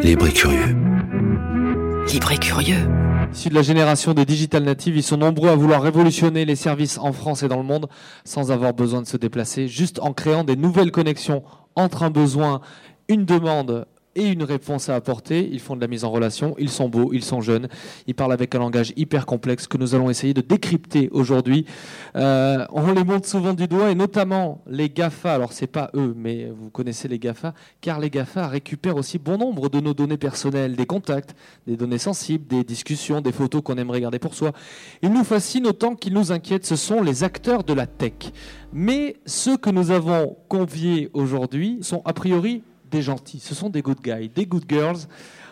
Libre et curieux. Libre et curieux. Issus de la génération des digital natives, ils sont nombreux à vouloir révolutionner les services en France et dans le monde sans avoir besoin de se déplacer, juste en créant des nouvelles connexions entre un besoin, une demande et une réponse à apporter. Ils font de la mise en relation, ils sont beaux, ils sont jeunes, ils parlent avec un langage hyper complexe que nous allons essayer de décrypter aujourd'hui. Euh, on les montre souvent du doigt et notamment les GAFA. Alors c'est pas eux, mais vous connaissez les GAFA, car les GAFA récupèrent aussi bon nombre de nos données personnelles, des contacts, des données sensibles, des discussions, des photos qu'on aimerait garder pour soi. Ils nous fascinent autant qu'ils nous inquiètent. Ce sont les acteurs de la tech. Mais ceux que nous avons conviés aujourd'hui sont a priori gentils, ce sont des good guys, des good girls.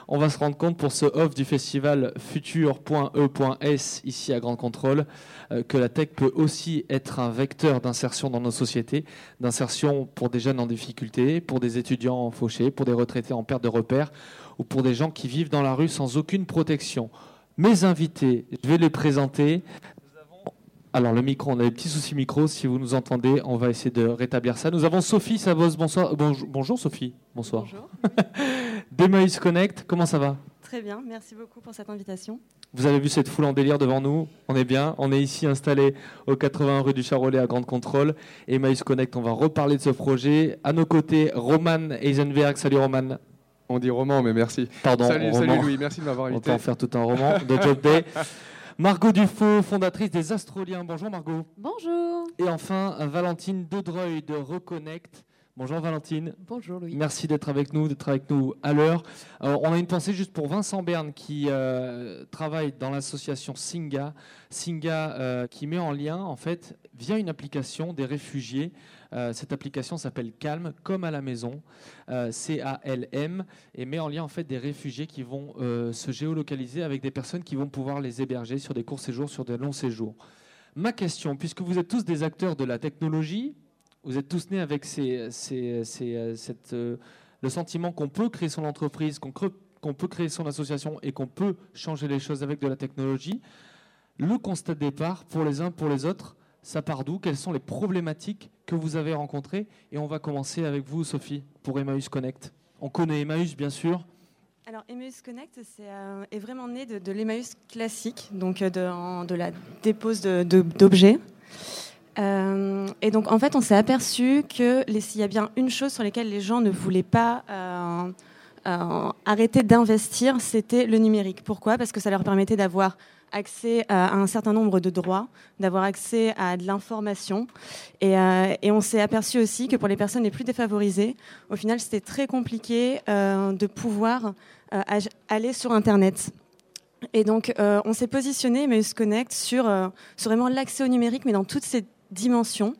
On va se rendre compte pour ce off du festival futur.e.s ici à Grand Contrôle euh, que la tech peut aussi être un vecteur d'insertion dans nos sociétés, d'insertion pour des jeunes en difficulté, pour des étudiants fauchés, pour des retraités en perte de repères ou pour des gens qui vivent dans la rue sans aucune protection. Mes invités, je vais les présenter. Alors le micro, on a des petits soucis micro. Si vous nous entendez, on va essayer de rétablir ça. Nous avons Sophie Savos. Bonsoir. Bonjour, bonjour Sophie. Bonsoir. Bonjour. D'Emmaüs Connect. Comment ça va? Très bien, merci beaucoup pour cette invitation. Vous avez vu cette foule en délire devant nous? On est bien. On est ici installé au 80 rue du Charolais à Grande Contrôle. Emmaüs Connect, on va reparler de ce projet. À nos côtés, Roman Eisenberg. Salut Roman. On dit roman, mais merci. Pardon, salut, roman. salut Louis, merci de m'avoir On peut invité. en faire tout un roman de Job Day. Margot Dufaux, fondatrice des Astroliens. Bonjour Margot. Bonjour. Et enfin, Valentine Dedreuil de Reconnect. Bonjour Valentine. Bonjour Louis. Merci d'être avec nous, d'être avec nous à l'heure. Euh, on a une pensée juste pour Vincent Berne qui euh, travaille dans l'association Singa. Singa euh, qui met en lien, en fait, via une application des réfugiés. Euh, cette application s'appelle Calm, comme à la maison, C-A-L-M, et met en lien en fait des réfugiés qui vont se géolocaliser avec des personnes qui vont pouvoir les héberger sur des courts séjours, sur des longs séjours. Ma question, puisque vous êtes tous des acteurs de la technologie, vous êtes tous nés avec euh, cette, euh, le sentiment qu'on peut créer son entreprise, qu'on peut créer son association et qu'on peut changer les choses avec de la technologie. Le constat de départ, pour les uns, pour les autres, ça part d'où? Quelles sont les problématiques que vous avez rencontrées? Et on va commencer avec vous, Sophie, pour Emmaüs Connect. On connaît Emmaüs, bien sûr. Alors Emmaüs Connect euh, est vraiment né de, de l'Emmaüs classique, donc de, de la dépose de- d'objets. Euh, et donc en fait on s'est aperçu que s'il y a bien une chose sur laquelle les gens ne voulaient pas euh, euh, arrêter d'investir, c'était le numérique. Pourquoi? Parce que ça leur permettait d'avoir accès à un certain nombre de droits, d'avoir accès à de l'information. Et, on s'est aperçu aussi que pour les personnes les plus défavorisées, au final, c'était très compliqué de pouvoir aller sur Internet. Et donc, on s'est positionné, mais se connecte sur, sur vraiment l'accès au numérique, mais dans toutes ses dimensions.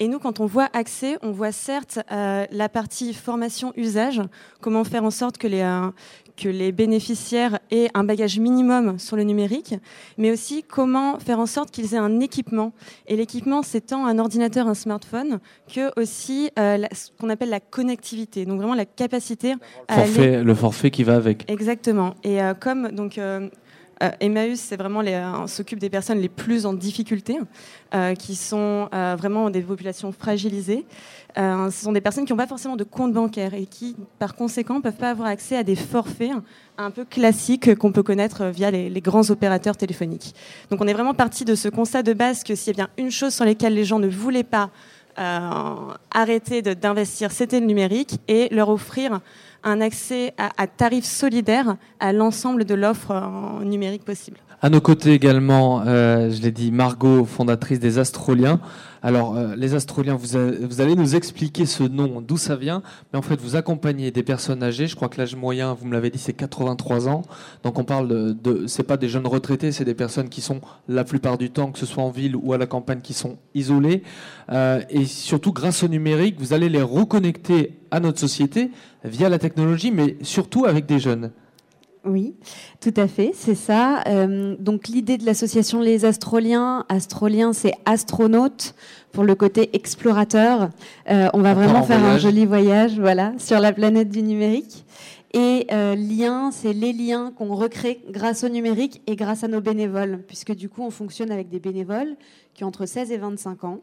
Et nous, quand on voit accès, on voit certes euh, la partie formation-usage, comment faire en sorte que les, euh, que les bénéficiaires aient un bagage minimum sur le numérique, mais aussi comment faire en sorte qu'ils aient un équipement. Et l'équipement, c'est tant un ordinateur, un smartphone, que aussi euh, la- ce qu'on appelle la connectivité. Donc vraiment la capacité à aller Forfait, le forfait qui va avec. Exactement. Et comme donc euh, Emmaüs, euh, on s'occupe des personnes les plus en difficulté, euh, qui sont euh, vraiment des populations fragilisées. Ce sont des personnes qui n'ont pas forcément de compte bancaire et qui, par conséquent, peuvent pas avoir accès à des forfaits un peu classiques qu'on peut connaître via les, les grands opérateurs téléphoniques. Donc, on est vraiment parti de ce constat de base que s'il y a bien une chose sur laquelle les gens ne voulaient pas arrêter d'investir, c'était le numérique et leur offrir un accès à, tarifs solidaires à l'ensemble de l'offre numérique possible. À nos côtés également, euh, je l'ai dit, Margot, fondatrice des Astroliens. Alors, euh, les Astroliens, vous allez nous expliquer ce nom, d'où ça vient, mais en fait, vous accompagnez des personnes âgées. Je crois que l'âge moyen, vous me l'avez dit, c'est 83 ans. Donc, on parle de, de c'est pas des jeunes retraités, c'est des personnes qui sont la plupart du temps, que ce soit en ville ou à la campagne, qui sont isolées. Euh, et surtout, grâce au numérique, vous allez les reconnecter à notre société via la technologie, mais surtout avec des jeunes. Oui, tout à fait, c'est ça. Euh, donc l'idée de l'association Les Astroliens, Astroliens c'est astronaute pour le côté explorateur. Euh, on va vraiment en faire un voyage. joli voyage, voilà, sur la planète du numérique. Et euh, lien, c'est les liens qu'on recrée grâce au numérique et grâce à nos bénévoles, puisque du coup on fonctionne avec des bénévoles qui ont entre 16 et 25 ans.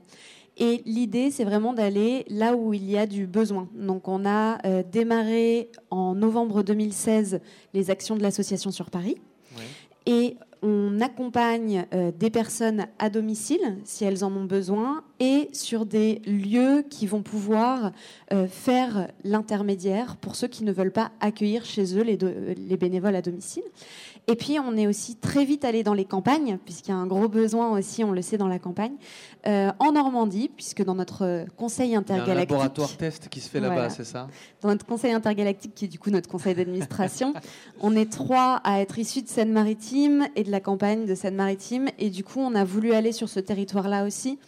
Et l'idée, c'est vraiment d'aller là où il y a du besoin. Donc on a euh, démarré en novembre 2016 les actions de l'association sur Paris. Et on accompagne euh, des personnes à domicile si elles en ont besoin et sur des lieux qui vont pouvoir euh, faire l'intermédiaire pour ceux qui ne veulent pas accueillir chez eux les, les bénévoles à domicile. Et puis, on est aussi très vite allé dans les campagnes, puisqu'il y a un gros besoin aussi, on le sait, dans la campagne, euh, en Normandie, puisque dans notre conseil intergalactique. Il y a un laboratoire test qui se fait là-bas, c'est ça? Dans notre conseil intergalactique, qui est du coup notre conseil d'administration, on est trois à être issus de Seine-Maritime et de la campagne de Seine-Maritime. Et du coup, on a voulu aller sur ce territoire-là aussi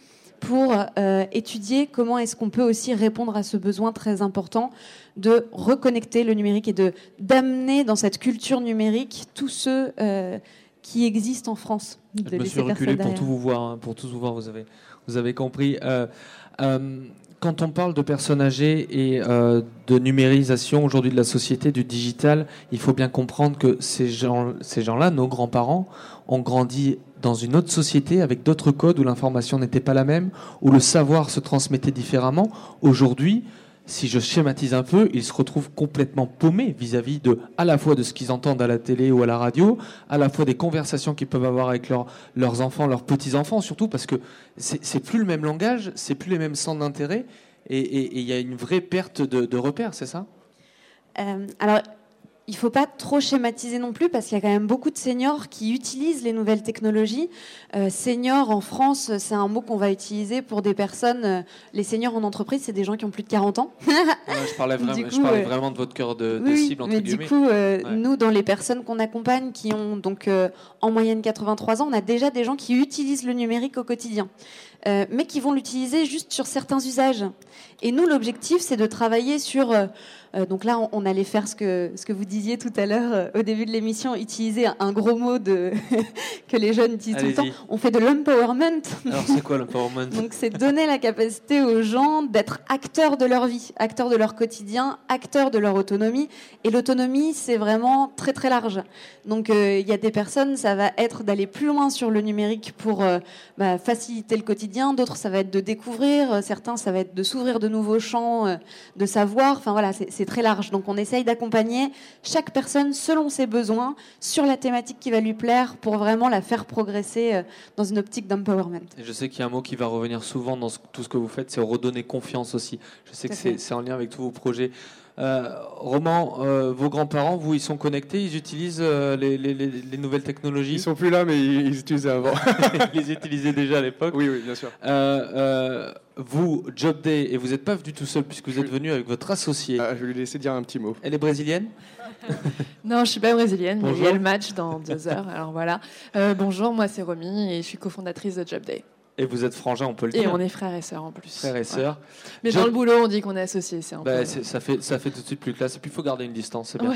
pour euh, étudier comment est-ce qu'on peut aussi répondre à ce besoin très important de reconnecter le numérique et de d'amener dans cette culture numérique tous ceux euh, qui existent en France. De Je me suis reculé pour tout vous voir, hein, pour tous vous voir. Vous avez, vous avez compris. Euh, quand on parle de personnes âgées et de numérisation aujourd'hui de la société, du digital, il faut bien comprendre que ces gens, ces gens-là, nos grands-parents, ont grandi dans une autre société avec d'autres codes où l'information n'était pas la même, où le savoir se transmettait différemment. Aujourd'hui, si je schématise un peu, ils se retrouvent complètement paumés vis-à-vis de, à la fois de ce qu'ils entendent à la télé ou à la radio, à la fois des conversations qu'ils peuvent avoir avec leurs enfants, leurs petits-enfants surtout, parce que c'est plus le même langage, c'est plus les mêmes centres d'intérêt, et il y a une vraie perte de, repères, c'est ça? Euh, Alors, il ne faut pas trop schématiser non plus parce qu'il y a quand même beaucoup de seniors qui utilisent les nouvelles technologies. Euh, seniors en France, c'est un mot qu'on va utiliser pour des personnes. Euh, les seniors en entreprise, c'est des gens qui ont plus de 40 ans. je parlais, vraiment, je parlais euh, vraiment de votre cœur de, cible. Entre mais du coup, nous, dans les personnes qu'on accompagne, qui ont donc en moyenne 83 ans, on a déjà des gens qui utilisent le numérique au quotidien. mais qui vont l'utiliser juste sur certains usages. Et nous, l'objectif, c'est de travailler sur euh, donc là, on, allait faire ce que, ce que vous disiez tout à l'heure euh, au début de l'émission, utiliser un, gros mot de que les jeunes utilisent tout le temps. On fait de l'empowerment. Alors c'est quoi l'empowerment? Donc c'est donner la capacité aux gens d'être acteurs de leur vie, acteurs de leur quotidien, acteurs de leur autonomie. Et l'autonomie, c'est vraiment très très large. Donc euh, il y a des personnes, ça va être d'aller plus loin sur le numérique pour bah, faciliter le quotidien. D'autres, ça va être de découvrir. Certains, ça va être de s'ouvrir de nouveaux champs de savoir. Enfin voilà, c'est très large. Donc on essaye d'accompagner chaque personne selon ses besoins sur la thématique qui va lui plaire pour vraiment la faire progresser euh, dans une optique d'empowerment. Je sais qu'il y a un mot qui va revenir souvent dans tout ce que vous faites, c'est redonner confiance aussi. Je sais que c'est en lien avec tous vos projets. Euh, Roman, euh, vos grands-parents, vous, ils sont connectés, ils utilisent euh, les, nouvelles technologies Ils sont plus là, mais ils, utilisaient avant. ils les utilisaient déjà à l'époque. Oui, oui, bien sûr. vous, Job Day, et vous n'êtes pas venu tout seul puisque vous êtes venu avec votre associée. Ah, je vais lui laisser dire un petit mot. Elle est brésilienne non, je suis pas brésilienne, mais il y a le match dans deux heures. Alors voilà. bonjour, moi c'est Romy et je suis cofondatrice de Job Day. Et vous êtes frangins, on peut le dire. Et on est frères et sœurs en plus. Frères et sœurs. Mais dans le boulot, on dit qu'on est associés. C'est bah, ça, fait, ça fait tout de suite plus classe. Et puis il faut garder une distance, c'est bien.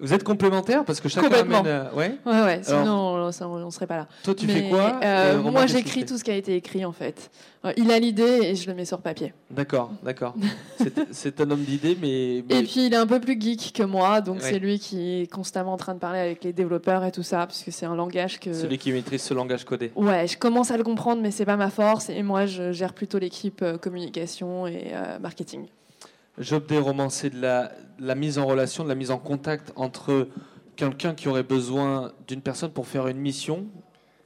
Vous êtes complémentaires parce que chacun amène. Euh, ouais, ouais, ouais. Sinon, on, ne serait pas là. Toi, tu fais quoi euh, euh, Moi, j'écris tout ce qui a été écrit en fait. Il a l'idée et je le mets sur papier. D'accord, d'accord. c'est un homme d'idées, mais, Et puis il est un peu plus geek que moi, donc c'est lui qui est constamment en train de parler avec les développeurs et tout ça, puisque c'est un langage que. Celui qui maîtrise ce langage codé. Ouais, je commence à le comprendre, mais c'est pas ma force. Et moi, je gère plutôt l'équipe communication et marketing. Job des romans, c'est de la, la, mise en relation, de la mise en contact entre quelqu'un qui aurait besoin d'une personne pour faire une mission,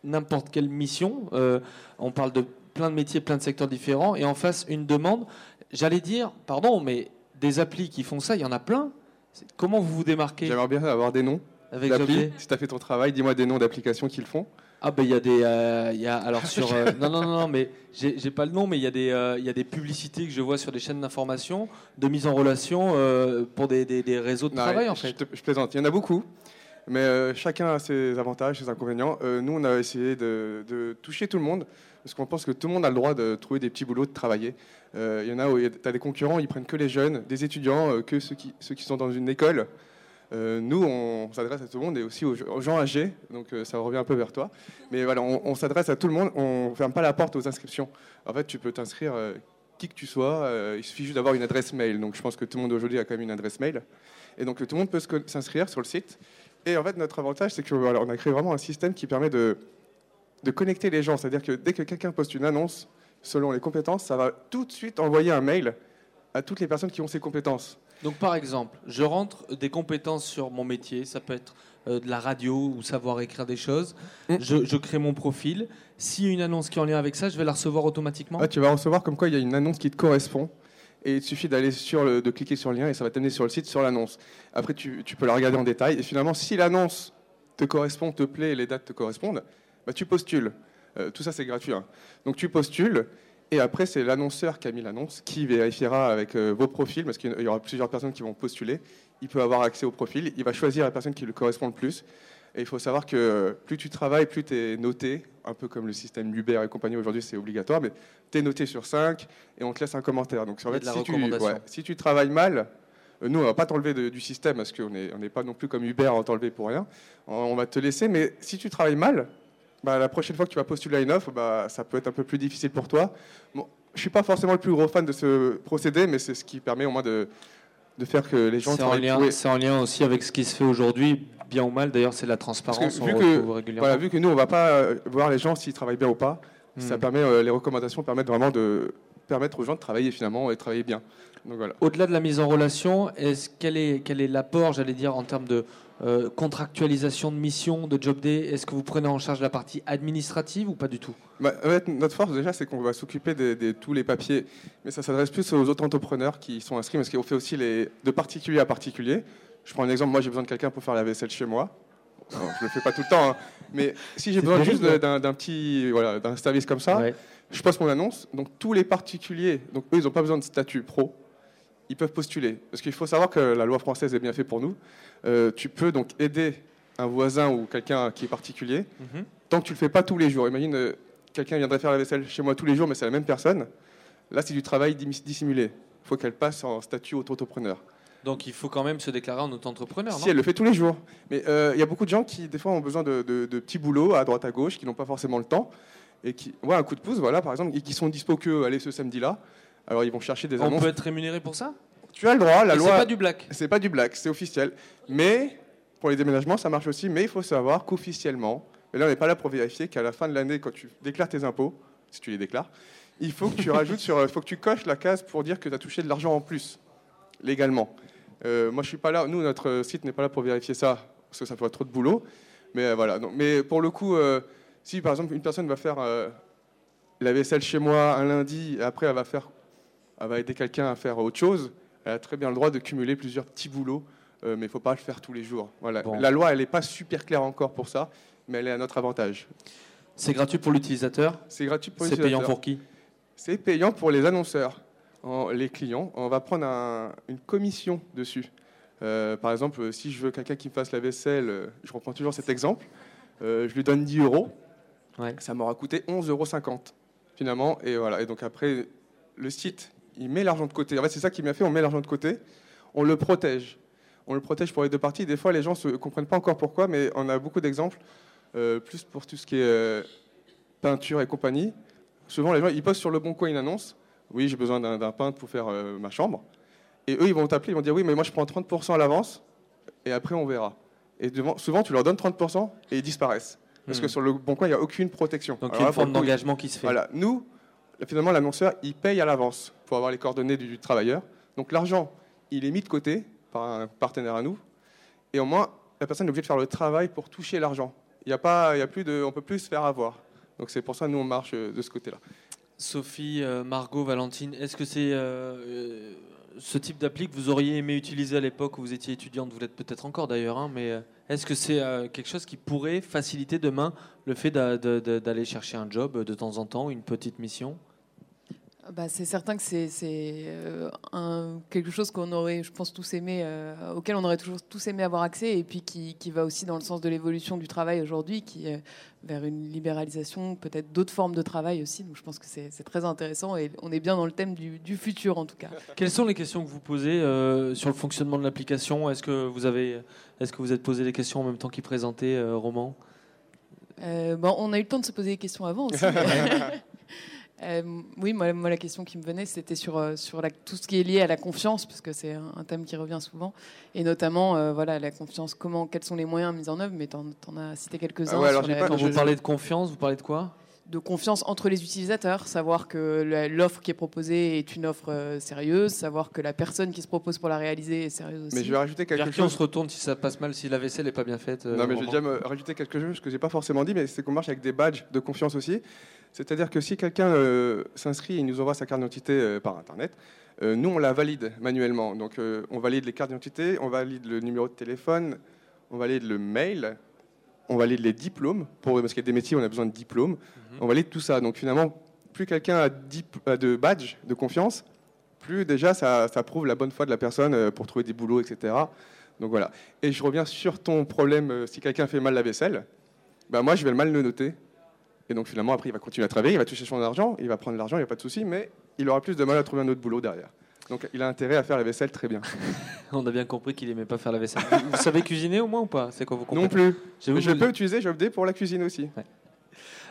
n'importe quelle mission. Euh, on parle de plein de métiers, plein de secteurs différents, et en face une demande. J'allais dire, pardon, mais des applis qui font ça, il y en a plein. Comment vous vous démarquez? J'aimerais bien avoir des noms. Avec Si tu as fait ton travail, dis-moi des noms d'applications qu'ils font. Ah ben il y a des, euh, il y a alors sur euh, non, non non mais j'ai pas le nom mais il y a des euh, il y a des publicités que je vois sur des chaînes d'information de mise en relation pour des, des, réseaux de travail en fait. Je, plaisante, il y en a beaucoup, mais chacun a ses avantages, ses inconvénients. nous on a essayé de, de, toucher tout le monde parce qu'on pense que tout le monde a le droit de trouver des petits boulots, de travailler. Il y en a où tu as des concurrents, ils prennent que les jeunes, des étudiants, que ceux qui ceux qui sont dans une école. Euh, nous, on s'adresse à tout le monde et aussi aux, gens âgés, donc euh, ça revient un peu vers toi. Mais voilà, on, s'adresse à tout le monde, on ne ferme pas la porte aux inscriptions. En fait, tu peux t'inscrire euh, qui que tu sois, il suffit juste d'avoir une adresse mail. Donc je pense que tout le monde aujourd'hui a quand même une adresse mail. Et donc tout le monde peut s'inscrire sur le site. Et en fait, notre avantage, c'est qu'on a créé vraiment un système qui permet de, de connecter les gens. C'est-à-dire que dès que quelqu'un poste une annonce selon les compétences, ça va tout de suite envoyer un mail à toutes les personnes qui ont ces compétences. Donc par exemple, je rentre des compétences sur mon métier, ça peut être euh, de la radio ou savoir écrire des choses. Mm. Je, crée mon profil. S'il y a une annonce qui est en lien avec ça, je vais la recevoir automatiquement. tu vas recevoir comme quoi il y a une annonce qui te correspond. Et il suffit d'aller sur le, de cliquer sur le lien et ça va t'amener sur le site, sur l'annonce. Après, tu, tu, peux la regarder en détail. Et finalement, si l'annonce te correspond, te plaît et les dates te correspondent, bah, tu postules. Euh, tout ça, c'est gratuit. Hein. Donc tu postules. Et après, c'est l'annonceur qui a mis l'annonce qui vérifiera avec euh, vos profils, parce qu'il y aura plusieurs personnes qui vont postuler. Il peut avoir accès au profil. Il va choisir la personne qui lui correspond le plus. Et il faut savoir que plus tu travailles, plus tu es noté, un peu comme le système Uber et compagnie aujourd'hui, c'est obligatoire, mais tu es noté sur 5 et on te laisse un commentaire. Donc, si, tu, si, tu, travailles mal, euh, nous, on ne va pas t'enlever du système parce qu'on n'est on pas non plus comme Uber, on t'enlever pour rien. On, va te laisser, mais si tu travailles mal, bah, la prochaine fois que tu vas postuler à une offre, bah, ça peut être un peu plus difficile pour toi. Bon, je ne suis pas forcément le plus gros fan de ce procédé, mais c'est ce qui permet au moins de, de faire que les gens... C'est en, lien, c'est en lien aussi avec ce qui se fait aujourd'hui, bien ou mal. D'ailleurs, c'est la transparence. vu, que, voilà, vu que nous, on ne va pas euh, voir les gens s'ils travaillent bien ou pas, ça hmm. permet, euh, les recommandations permettent vraiment de permettre aux gens de travailler finalement et de travailler bien. Voilà. Au-delà de la mise en relation, est-ce, quel est, quel est l'apport, j'allais dire, en termes de euh, contractualisation de mission, de job day Est-ce que vous prenez en charge la partie administrative ou pas du tout? Bah, Notre force déjà, c'est qu'on va s'occuper de, tous les papiers, mais ça s'adresse plus aux autres entrepreneurs qui sont inscrits, parce qu'on fait aussi les, de particulier à particulier. Je prends un exemple, moi j'ai besoin de quelqu'un pour faire la vaisselle chez moi. je ne le fais pas tout le temps, hein. mais si j'ai besoin juste d'un petit voilà, d'un service comme ça, je poste mon annonce. Donc tous les particuliers, donc eux ils n'ont pas besoin de statut pro, ils peuvent postuler. Parce qu'il faut savoir que la loi française est bien faite pour nous. Euh, tu peux donc aider un voisin ou quelqu'un qui est particulier, mhm. tant que tu ne le fais pas tous les jours. Imagine, euh, quelqu'un viendrait faire la vaisselle chez moi tous les jours, mais c'est la même personne. Là, c'est du travail dissimulé. Il faut qu'elle passe en statut auto-entrepreneur. Donc il faut quand même se déclarer en auto-entrepreneur, Si, elle le fait tous les jours. Mais euh, il y a beaucoup de gens qui, des fois, ont besoin de, petits boulots à droite, à gauche, qui n'ont pas forcément le temps. Et qui, ouais, un coup de pouce, voilà, par exemple, et qui sont dispo que aller ce samedi-là. Alors ils vont chercher des annonces. On peut être rémunéré pour ça? Tu as le droit, la loi. C'est pas du black. C'est pas du black, c'est officiel. Mais pour les déménagements, ça marche aussi. Mais il faut savoir qu'officiellement, et là on n'est pas là pour vérifier qu'à la fin de l'année, quand tu déclares tes impôts, si tu les déclares, il faut que tu rajoutes sur, il faut que tu coches la case pour dire que tu as touché de l'argent en plus légalement. Euh, moi je suis pas là, nous notre site n'est pas là pour vérifier ça parce que ça ferait trop de boulot. Mais euh, voilà. mais pour le coup, euh, si par exemple une personne va faire la vaisselle chez moi un lundi et après elle va faire elle va aider quelqu'un à faire autre chose, elle a très bien le droit de cumuler plusieurs petits boulots, euh, mais il ne faut pas le faire tous les jours. Voilà. La loi, elle n'est pas super claire encore pour ça, mais elle est à notre avantage. C'est gratuit pour l'utilisateur C'est gratuit pour l'utilisateur. C'est payant pour qui C'est payant pour les annonceurs, les clients. On va prendre une commission dessus. Euh, par exemple, si je veux quelqu'un qui me fasse la vaisselle, euh, je reprends toujours cet exemple, je lui donne 10 euros, ça m'aura coûté 11,50 euros finalement. Et voilà. Et donc après, le site il met l'argent de côté. En fait, c'est ça qui m'a fait, on met l'argent de côté, on le protège. On le protège pour les deux parties. Des fois, les gens ne comprennent pas encore pourquoi, mais on a beaucoup d'exemples, euh, plus pour tout ce qui est euh, peinture et compagnie. Souvent, les gens, ils postent sur le bon coin une annonce. Oui, j'ai besoin d'un peintre pour faire euh, ma chambre. Et eux, ils vont t'appeler, ils vont dire oui, mais moi, je prends 30% à l'avance, et après, on verra. Et souvent, tu leur donnes 30% et ils disparaissent. Parce que hmm. sur le bon coin, il n'y a aucune protection. Donc, il y a une forme d'engagement qui se fait. Voilà. Nous, finalement, l'annonceur, il paye à l'avance pour avoir les coordonnées du, travailleur. Donc l'argent, il est mis de côté par un partenaire à nous, et au moins, la personne est obligée de faire le travail pour toucher l'argent. Il y a pas, il y a plus de, on peut plus se faire avoir. Donc c'est pour ça que nous on marche euh, de ce côté-là. Sophie, euh, Margot, Valentine, est-ce que c'est euh, ce type d'appli que vous auriez aimé utiliser à l'époque où vous étiez étudiante Vous l'êtes peut-être encore d'ailleurs, hein, mais est-ce que c'est quelque chose qui pourrait faciliter demain le fait d'aller chercher un job de temps en temps, une petite mission? Bah, c'est certain que c'est euh, quelque chose qu'on aurait, je pense, tous aimé, euh, auquel on aurait toujours tous aimé avoir accès, et puis qui, qui va aussi dans le sens de l'évolution du travail aujourd'hui, qui est vers une libéralisation, peut-être d'autres formes de travail aussi. Donc je pense que c'est très intéressant, et on est bien dans le thème du, du futur en tout cas. Quelles sont les questions que vous posez euh, sur le fonctionnement de l'application? Est-ce que vous avez, est-ce que vous êtes posé des questions en même temps qu'il présentait Roman? Bon, on a eu le temps de se poser des questions avant aussi. Euh, oui, moi, la question qui me venait, c'était sur, euh, tout ce qui est lié à la confiance, parce que c'est un, thème qui revient souvent, et notamment euh, voilà, la confiance, comment, quels sont les moyens mis en œuvre, mais tu en, as cité quelques-uns. Ah Quand vous parlez de confiance, vous parlez de quoi? De confiance entre les utilisateurs, savoir que l'offre qui est proposée est une offre sérieuse, savoir que la personne qui se propose pour la réaliser est sérieuse aussi. Mais je vais rajouter quelque Vers qui chose. on se retourne si ça passe mal, si la vaisselle n'est pas bien faite Non, mais je vais déjà me rajouter quelque chose que j'ai pas forcément dit, mais c'est qu'on marche avec des badges de confiance aussi. C'est-à-dire que si quelqu'un euh, s'inscrit et nous envoie sa carte d'identité euh, par Internet, euh, nous, on la valide manuellement. Donc, on valide les cartes d'identité, on valide le numéro de téléphone, on valide le mail, on valide les diplômes, pour, parce qu'il y a des métiers où on a besoin de diplômes. Mhm. On valide tout ça. Donc, finalement, plus quelqu'un a, de badges de confiance, plus déjà ça, ça prouve la bonne foi de la personne pour trouver des boulots, etc. Donc voilà. Et je reviens sur ton problème, si quelqu'un fait mal la vaisselle, bah moi je vais le mal le noter. Et donc finalement après il va continuer à travailler, il va toucher son argent, il va prendre l'argent, il n'y a pas de souci, mais il aura plus de mal à trouver un autre boulot derrière. Donc il a intérêt à faire la vaisselle très bien. On a bien compris qu'il aimait pas faire la vaisselle. vous, vous savez cuisiner au moins ou pas? C'est quoi vos Non plus. Je vais Je vous- peux utiliser Jobday pour la cuisine aussi.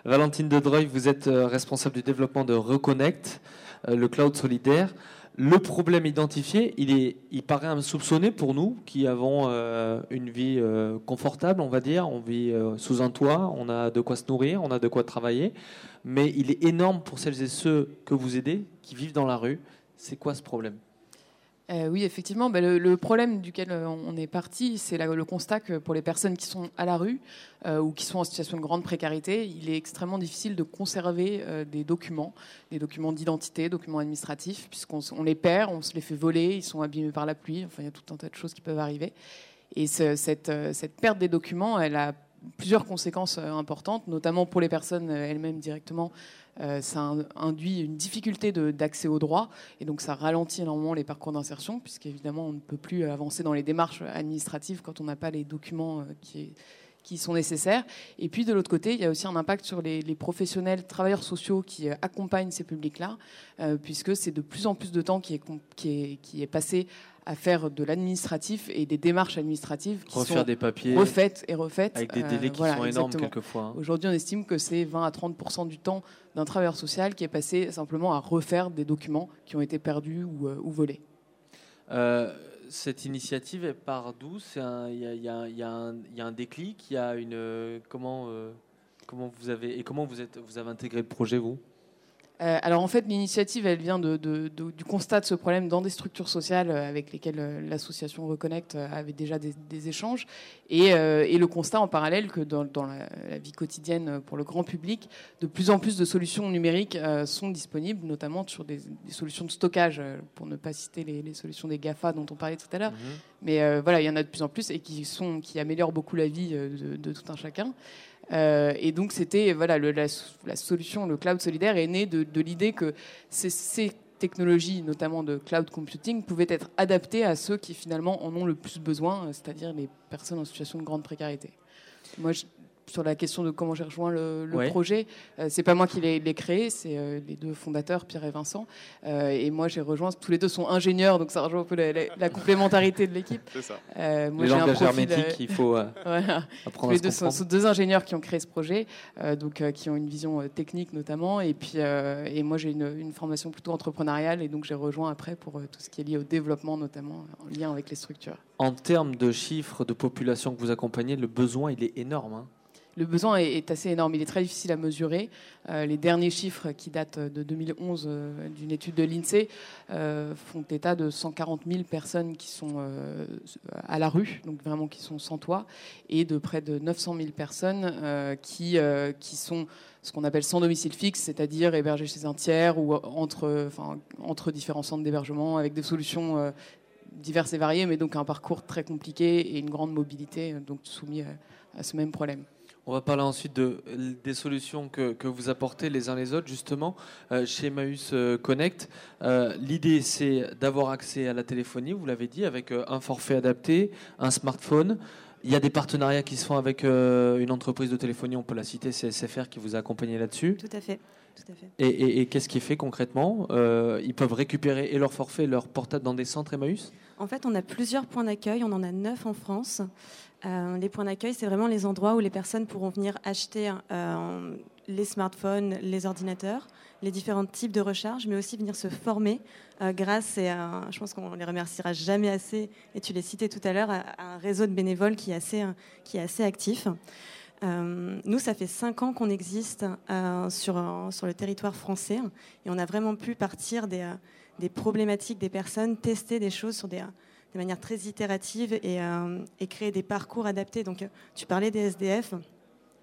Valentine Dedreuil, vous êtes euh, responsable du développement de Reconnect, euh, le cloud solidaire. Le problème identifié, il, est, il paraît insoupçonné pour nous qui avons euh, une vie euh, confortable, on va dire. On vit euh, sous un toit, on a de quoi se nourrir, on a de quoi travailler. Mais il est énorme pour celles et ceux que vous aidez, qui vivent dans la rue. C'est quoi ce problème? Euh, oui, effectivement, bah, le, problème duquel euh, on est parti, c'est le constat que pour les personnes qui sont à la rue euh, ou qui sont en situation de grande précarité, il est extrêmement difficile de conserver des documents, des documents d'identité, documents administratifs, puisqu'on les perd, on se les fait voler, ils sont abîmés par la pluie, enfin il y a tout un tas de choses qui peuvent arriver. Et ce- cette, perte des documents, elle a plusieurs conséquences importantes, notamment pour les personnes elles-mêmes directement. Euh, ça in- induit une difficulté d'accès aux droits et donc ça ralentit énormément les parcours d'insertion puisqu'évidemment on ne peut plus avancer dans les démarches administratives quand on n'a pas les documents euh, qui, sont nécessaires. Et puis de l'autre côté, il y a aussi un impact sur les, professionnels, travailleurs sociaux qui euh, accompagnent ces publics-là, puisque c'est de plus en plus de temps qui est passé à faire de l'administratif et des démarches administratives qui Refaire sont des papiers refaites et refaites. avec des Euh, délais qui voilà, sont énormes exactement. quelquefois. hein. Aujourd'hui, on estime que c'est 20 à 30 du temps d'un travailleur social qui est passé simplement à refaire des documents qui ont été perdus ou, euh, ou volés. Euh, cette initiative, elle part d'où? Il y y y y a un déclic, il y a une euh, comment euh, comment vous avez et comment vous êtes vous avez intégré le projet vous? Euh, alors en fait, l'initiative, elle vient de, de- de- du constat de ce problème dans des structures sociales euh, avec lesquelles euh, l'association Reconnect avait déjà des, des échanges, et, euh, et le constat en parallèle que dans, dans la, la vie quotidienne pour le grand public, de plus en plus de solutions numériques euh, sont disponibles, notamment sur des, des solutions de stockage, pour ne pas citer les, les solutions des GAFA dont on parlait tout à l'heure. Mais euh, voilà, il y en a de plus en plus et qui, sont, qui améliorent beaucoup la vie de tout un chacun. Euh, et donc, c'était voilà, la, solution, le cloud solidaire, est né de, l'idée que ces, technologies, notamment de cloud computing, pouvaient être adaptées à ceux qui finalement en ont le plus besoin, c'est-à-dire les personnes en situation de grande précarité. Sur la question de comment j'ai rejoint le, le Ouais. projet, euh, c'est pas moi qui l'ai créé, c'est euh, les deux fondateurs, Pierre et Vincent. Euh, et moi, j'ai rejoint. Tous les deux sont ingénieurs, donc ça rejoint un peu la, la- la complémentarité de l'équipe. C'est ça. Euh, moi, Les j'ai un langages profil, hermétiques, euh, il faut euh, voilà. apprendre Tous à les se deux sont, comprendre. sont deux ingénieurs qui ont créé ce projet, euh, donc euh, qui ont une vision euh, technique notamment, et puis euh, et moi j'ai une, une formation plutôt entrepreneuriale, et donc j'ai rejoint après pour euh, tout ce qui est lié au développement notamment en lien avec les structures. En termes de chiffres de population que vous accompagnez, le besoin il est énorme. hein. Le besoin est, assez énorme, il est très difficile à mesurer. Euh, les derniers chiffres qui datent de 2011 euh, d'une étude de l'INSEE euh, font état de 140 000 personnes qui sont à la rue, donc vraiment qui sont sans toit, et de près de 900 000 personnes qui, sont ce qu'on appelle sans domicile fixe, c'est-à-dire hébergées chez un tiers ou entre, différents centres d'hébergement avec des solutions diverses et variées, mais donc un parcours très compliqué et une grande mobilité, donc soumis à ce même problème. On va parler ensuite de, des solutions que, vous apportez les uns les autres, justement, euh, chez Maüs euh, Connect. Euh, L'idée, c'est d'avoir accès à la téléphonie, vous l'avez dit, avec un forfait adapté, un smartphone. Il y a des partenariats qui se font avec une entreprise de téléphonie, on peut la citer, c'est SFR qui vous a accompagné là-dessus. Tout à fait. Tout à fait. Et, et- et qu'est-ce qui est fait concrètement Euh, Ils peuvent récupérer et leur forfait, leur portable dans des centres Emmaüs? En fait, on a plusieurs points d'accueil. On en a neuf en France. Euh, les points d'accueil, c'est vraiment les endroits où les personnes pourront venir acheter euh, les smartphones, les ordinateurs, les différents types de recharge, mais aussi venir se former euh, grâce, et à- je pense qu'on les remerciera jamais assez, et tu les citais tout à l'heure, à, à un réseau de bénévoles qui est assez, qui est assez actif. Nous, ça fait cinq ans qu'on existe sur, sur le territoire français et on a vraiment pu partir des, des problématiques des personnes, tester des choses sur des, de manière très itérative et, créer des parcours adaptés. Donc, tu parlais des SDF.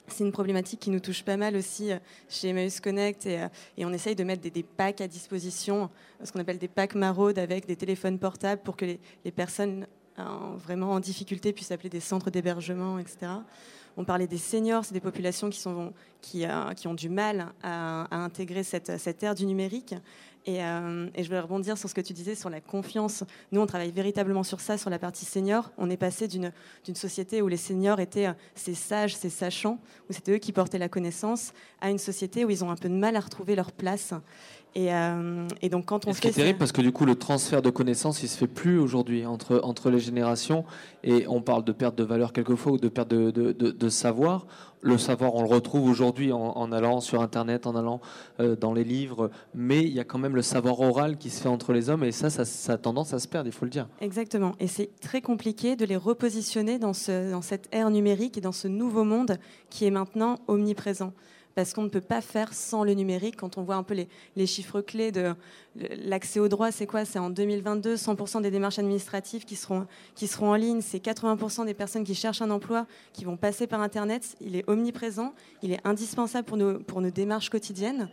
C'est une problématique qui nous touche pas mal aussi euh, chez Emmaüs Connect euh, et on essaye de mettre des, packs à disposition, ce qu'on appelle des packs maraudes avec des téléphones portables pour que les, personnes vraiment en difficulté puissent appeler des centres d'hébergement, etc. On parlait des seniors, c'est des populations qui, sont, qui, euh, qui ont du mal à, intégrer cette, cette ère du numérique. Euh, et, je voulais rebondir sur ce que tu disais sur la confiance. Nous, on travaille véritablement sur ça, sur la partie senior. On est passé d'une société où les seniors étaient euh, ces sages, ces sachants, où c'était eux qui portaient la connaissance, à une société où ils ont un peu de mal à retrouver leur place. Et, euh, donc, quand on ce qui est terrible, parce que du coup, le transfert de connaissances, il se fait plus aujourd'hui entre, entre les générations. Et on parle de perte de valeur quelquefois ou de perte de, de, de savoir. Le savoir, on le retrouve aujourd'hui en, allant sur Internet, en allant euh, dans les livres, mais il y a quand même le savoir oral qui se fait entre les hommes, et ça, ça, a tendance à se perdre, il faut le dire. Exactement, et c'est très compliqué de les repositionner dans, ce, dans cette ère numérique et dans ce nouveau monde qui est maintenant omniprésent parce qu'on ne peut pas faire sans le numérique. Quand on voit un peu les, chiffres clés de l'accès au droit, c'est quoi? C'est en 2022, 100% des démarches administratives qui seront, qui seront en ligne, c'est 80% des personnes qui cherchent un emploi qui vont passer par Internet. Il est omniprésent, il est indispensable pour nos, pour nos démarches quotidiennes.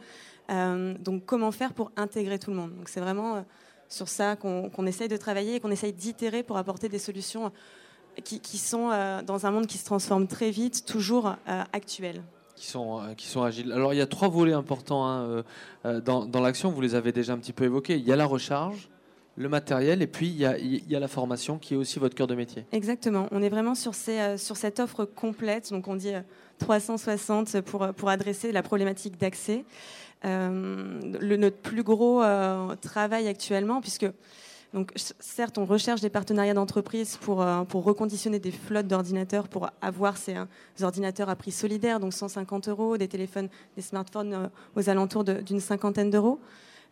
Euh, donc comment faire pour intégrer tout le monde? C'est vraiment euh, sur ça qu'on essaye de travailler et qu'on essaye d'itérer pour apporter des solutions qui, sont euh, dans un monde qui se transforme très vite, toujours actuel qui sont, euh, qui sont agiles. Alors il y a trois volets importants hein, euh, euh, dans, dans l'action, vous les avez déjà un petit peu évoqués. Il y a la recharge, le matériel et puis il y, y, a, la formation qui est aussi votre cœur de métier. Exactement, on est vraiment sur, ces, sur cette offre complète, donc on dit 360 pour, pour adresser la problématique d'accès. notre plus gros travail actuellement, puisque donc, certes, on recherche des partenariats d'entreprise pour, euh, pour reconditionner des flottes d'ordinateurs pour avoir ces, euh, ordinateurs à prix solidaire, donc 150 euros, des téléphones, des smartphones euh, aux alentours d'une cinquantaine d'euros.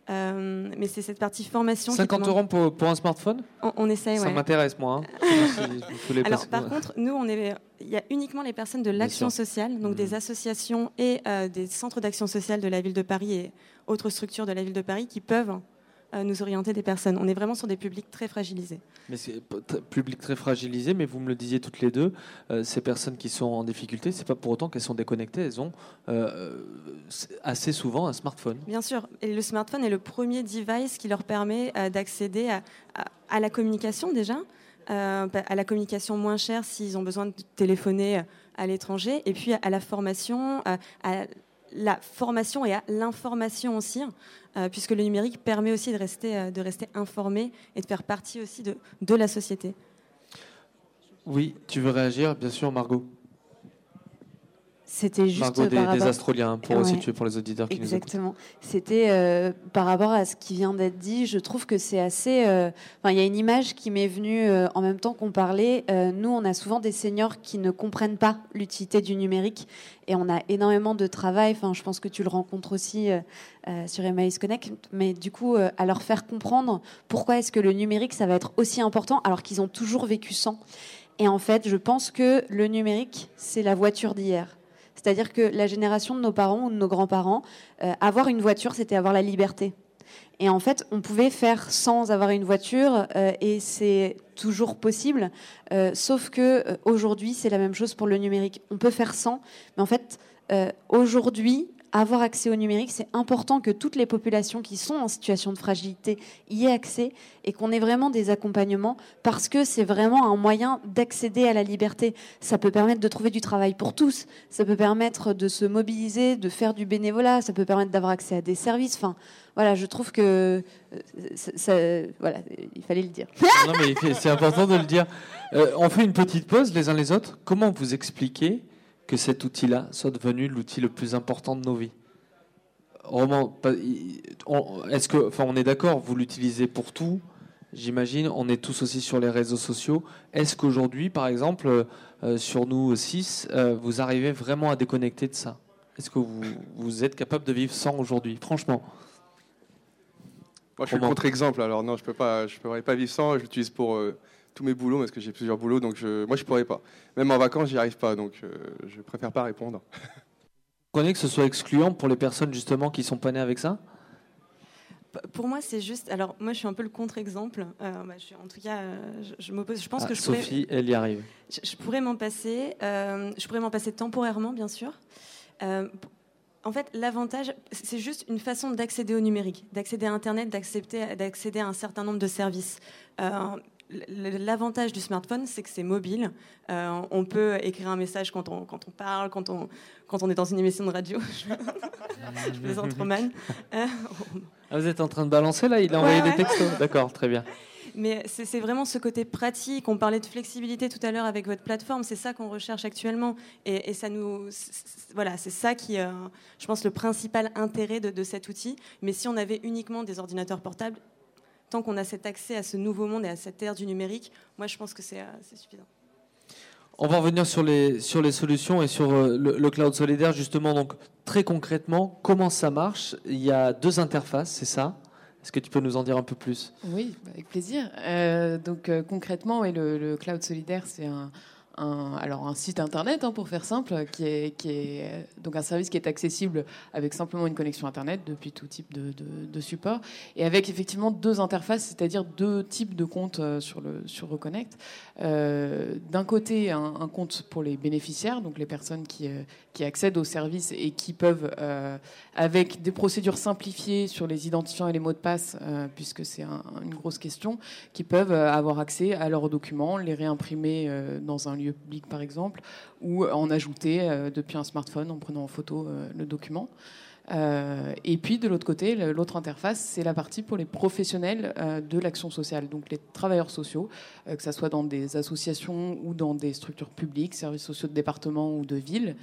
mais c'est cette partie formation. 50 euros pour, pour, un smartphone? On, essaye, Ça m'intéresse, moi. Hein. Alors, par contre, nous, on est, il y a uniquement les personnes de l'action sociale, donc des mmh. associations et des centres d'action sociale de la ville de Paris et autres structures de la ville de Paris qui peuvent nous orienter des personnes. On est vraiment sur des publics très fragilisés. Mais c'est public très fragilisé, mais vous me le disiez toutes les deux, euh, ces personnes qui sont en difficulté, c'est pas pour autant qu'elles sont déconnectées, elles ont euh, assez souvent un smartphone. Bien sûr, et le smartphone est le premier device qui leur permet euh, d'accéder à, à, la communication déjà, à la communication moins chère s'ils ont besoin de téléphoner à l'étranger, et puis à la formation, à la formation et à l'information aussi, euh, puisque le numérique permet aussi de rester, euh, de rester informé et de faire partie aussi de la société. Oui, tu veux réagir, bien sûr, Margot. C'était juste Margot des, des Astroliens, pour situer pour les auditeurs qui Exactement. C'était euh, par rapport à ce qui vient d'être dit. Je trouve que c'est assez. il y a une image qui m'est venue en même temps qu'on parlait. nous, on a souvent des seniors qui ne comprennent pas l'utilité du numérique et on a énormément de travail. Enfin, je pense que tu le rencontres aussi euh, euh, sur Emmaüs Connect, mais du coup, euh, à leur faire comprendre pourquoi est-ce que le numérique, ça va être aussi important alors qu'ils ont toujours vécu sans. Et en fait, je pense que le numérique, c'est la voiture d'hier. C'est-à-dire que la génération de nos parents ou de nos grands-parents, avoir une voiture, c'était avoir la liberté. Et en fait, on pouvait faire sans avoir une voiture, euh, et c'est toujours possible. Euh, sauf que euh, aujourd'hui, c'est la même chose pour le numérique. On peut faire sans, mais en fait, aujourd'hui, avoir accès au numérique, c'est important que toutes les populations qui sont en situation de fragilité y aient accès et qu'on ait vraiment des accompagnements parce que c'est vraiment un moyen d'accéder à la liberté. Ça peut permettre de trouver du travail pour tous, ça peut permettre de se mobiliser, de faire du bénévolat, ça peut permettre d'avoir accès à des services. Enfin, voilà, je trouve que euh, voilà, il fallait le dire. non, mais c'est important de le dire. Euh, on fait une petite pause les uns les autres. Comment vous expliquez que cet outil-là soit devenu l'outil le plus important de nos vies. est-ce que, enfin, on est d'accord, vous l'utilisez pour tout, j'imagine. On est tous aussi sur les réseaux sociaux. Est-ce qu'aujourd'hui, par exemple, euh, sur nous six, euh, vous arrivez vraiment à déconnecter de ça? Est-ce que vous, vous êtes capable de vivre sans aujourd'hui, franchement Moi, je suis contre-exemple. Alors non, je peux pas, je vivre sans. J'utilise pour euh, tous mes boulots parce que j'ai plusieurs boulots, donc je, moi je pourrais pas. Même en vacances, j'y arrive pas, donc euh, je préfère pas répondre. Vous connaissez que ce soit excluant pour les personnes justement qui sont pas nées avec ça? Pour moi, c'est juste. Alors, moi, je suis un peu le contre-exemple. Euh, bah, en tout cas, euh, je, je m'oppose. Je pense Ah, que je Sophie, elle y arrive. pourrais, je, je pourrais m'en passer. euh, je pourrais m'en passer temporairement, bien sûr. Euh, en fait, l'avantage, c'est juste une façon d'accéder au numérique, d'accéder à Internet, d'accepter- d'accéder à un certain nombre de services. Euh, L'avantage du smartphone, c'est que c'est mobile. Euh, on peut écrire un message quand on, quand on parle, quand on, quand on est dans une émission de radio. je plaisante Roman. Euh, Ah, vous êtes en train de balancer là Il a Ouais, envoyé ouais. des textos D'accord, très bien. Mais c'est vraiment ce côté pratique. On parlait de flexibilité tout à l'heure avec votre plateforme. C'est ça qu'on recherche actuellement. Et, et ça nous, voilà, c'est ça qui, euh, je pense, le principal intérêt de, de cet outil. Mais si on avait uniquement des ordinateurs portables, tant qu'on a cet accès à ce nouveau monde et à cette ère du numérique, moi, je pense que c'est euh, suffisant. On va revenir sur les, sur les solutions et sur euh, le, le cloud solidaire, justement. Donc, très concrètement, comment ça marche? Il y a deux interfaces, c'est ça? Est-ce que tu peux nous en dire un peu plus? Oui, avec plaisir. Euh, donc euh, concrètement, oui, le, le cloud solidaire, c'est un, alors un site internet hein, pour faire simple, qui est, donc un service qui est accessible avec simplement une connexion internet depuis tout type de, support et avec effectivement deux interfaces, c'est-à-dire deux types de comptes euh, sur le sur Reconnect. Euh, D'un côté, un, compte pour les bénéficiaires, donc les personnes qui euh, qui accèdent au service et qui peuvent avec des procédures simplifiées sur les identifiants et les mots de passe, puisque c'est un- une grosse question, qui peuvent avoir accès à leurs documents, les réimprimer dans un lieu public par exemple, ou en ajouter euh, depuis un smartphone en prenant en photo euh, le document. Euh, et puis de l'autre côté, l'autre interface, c'est la partie pour les professionnels euh, de l'action sociale, donc les travailleurs sociaux, euh, que ce soit dans des associations ou dans des structures publiques, services sociaux de département ou de ville,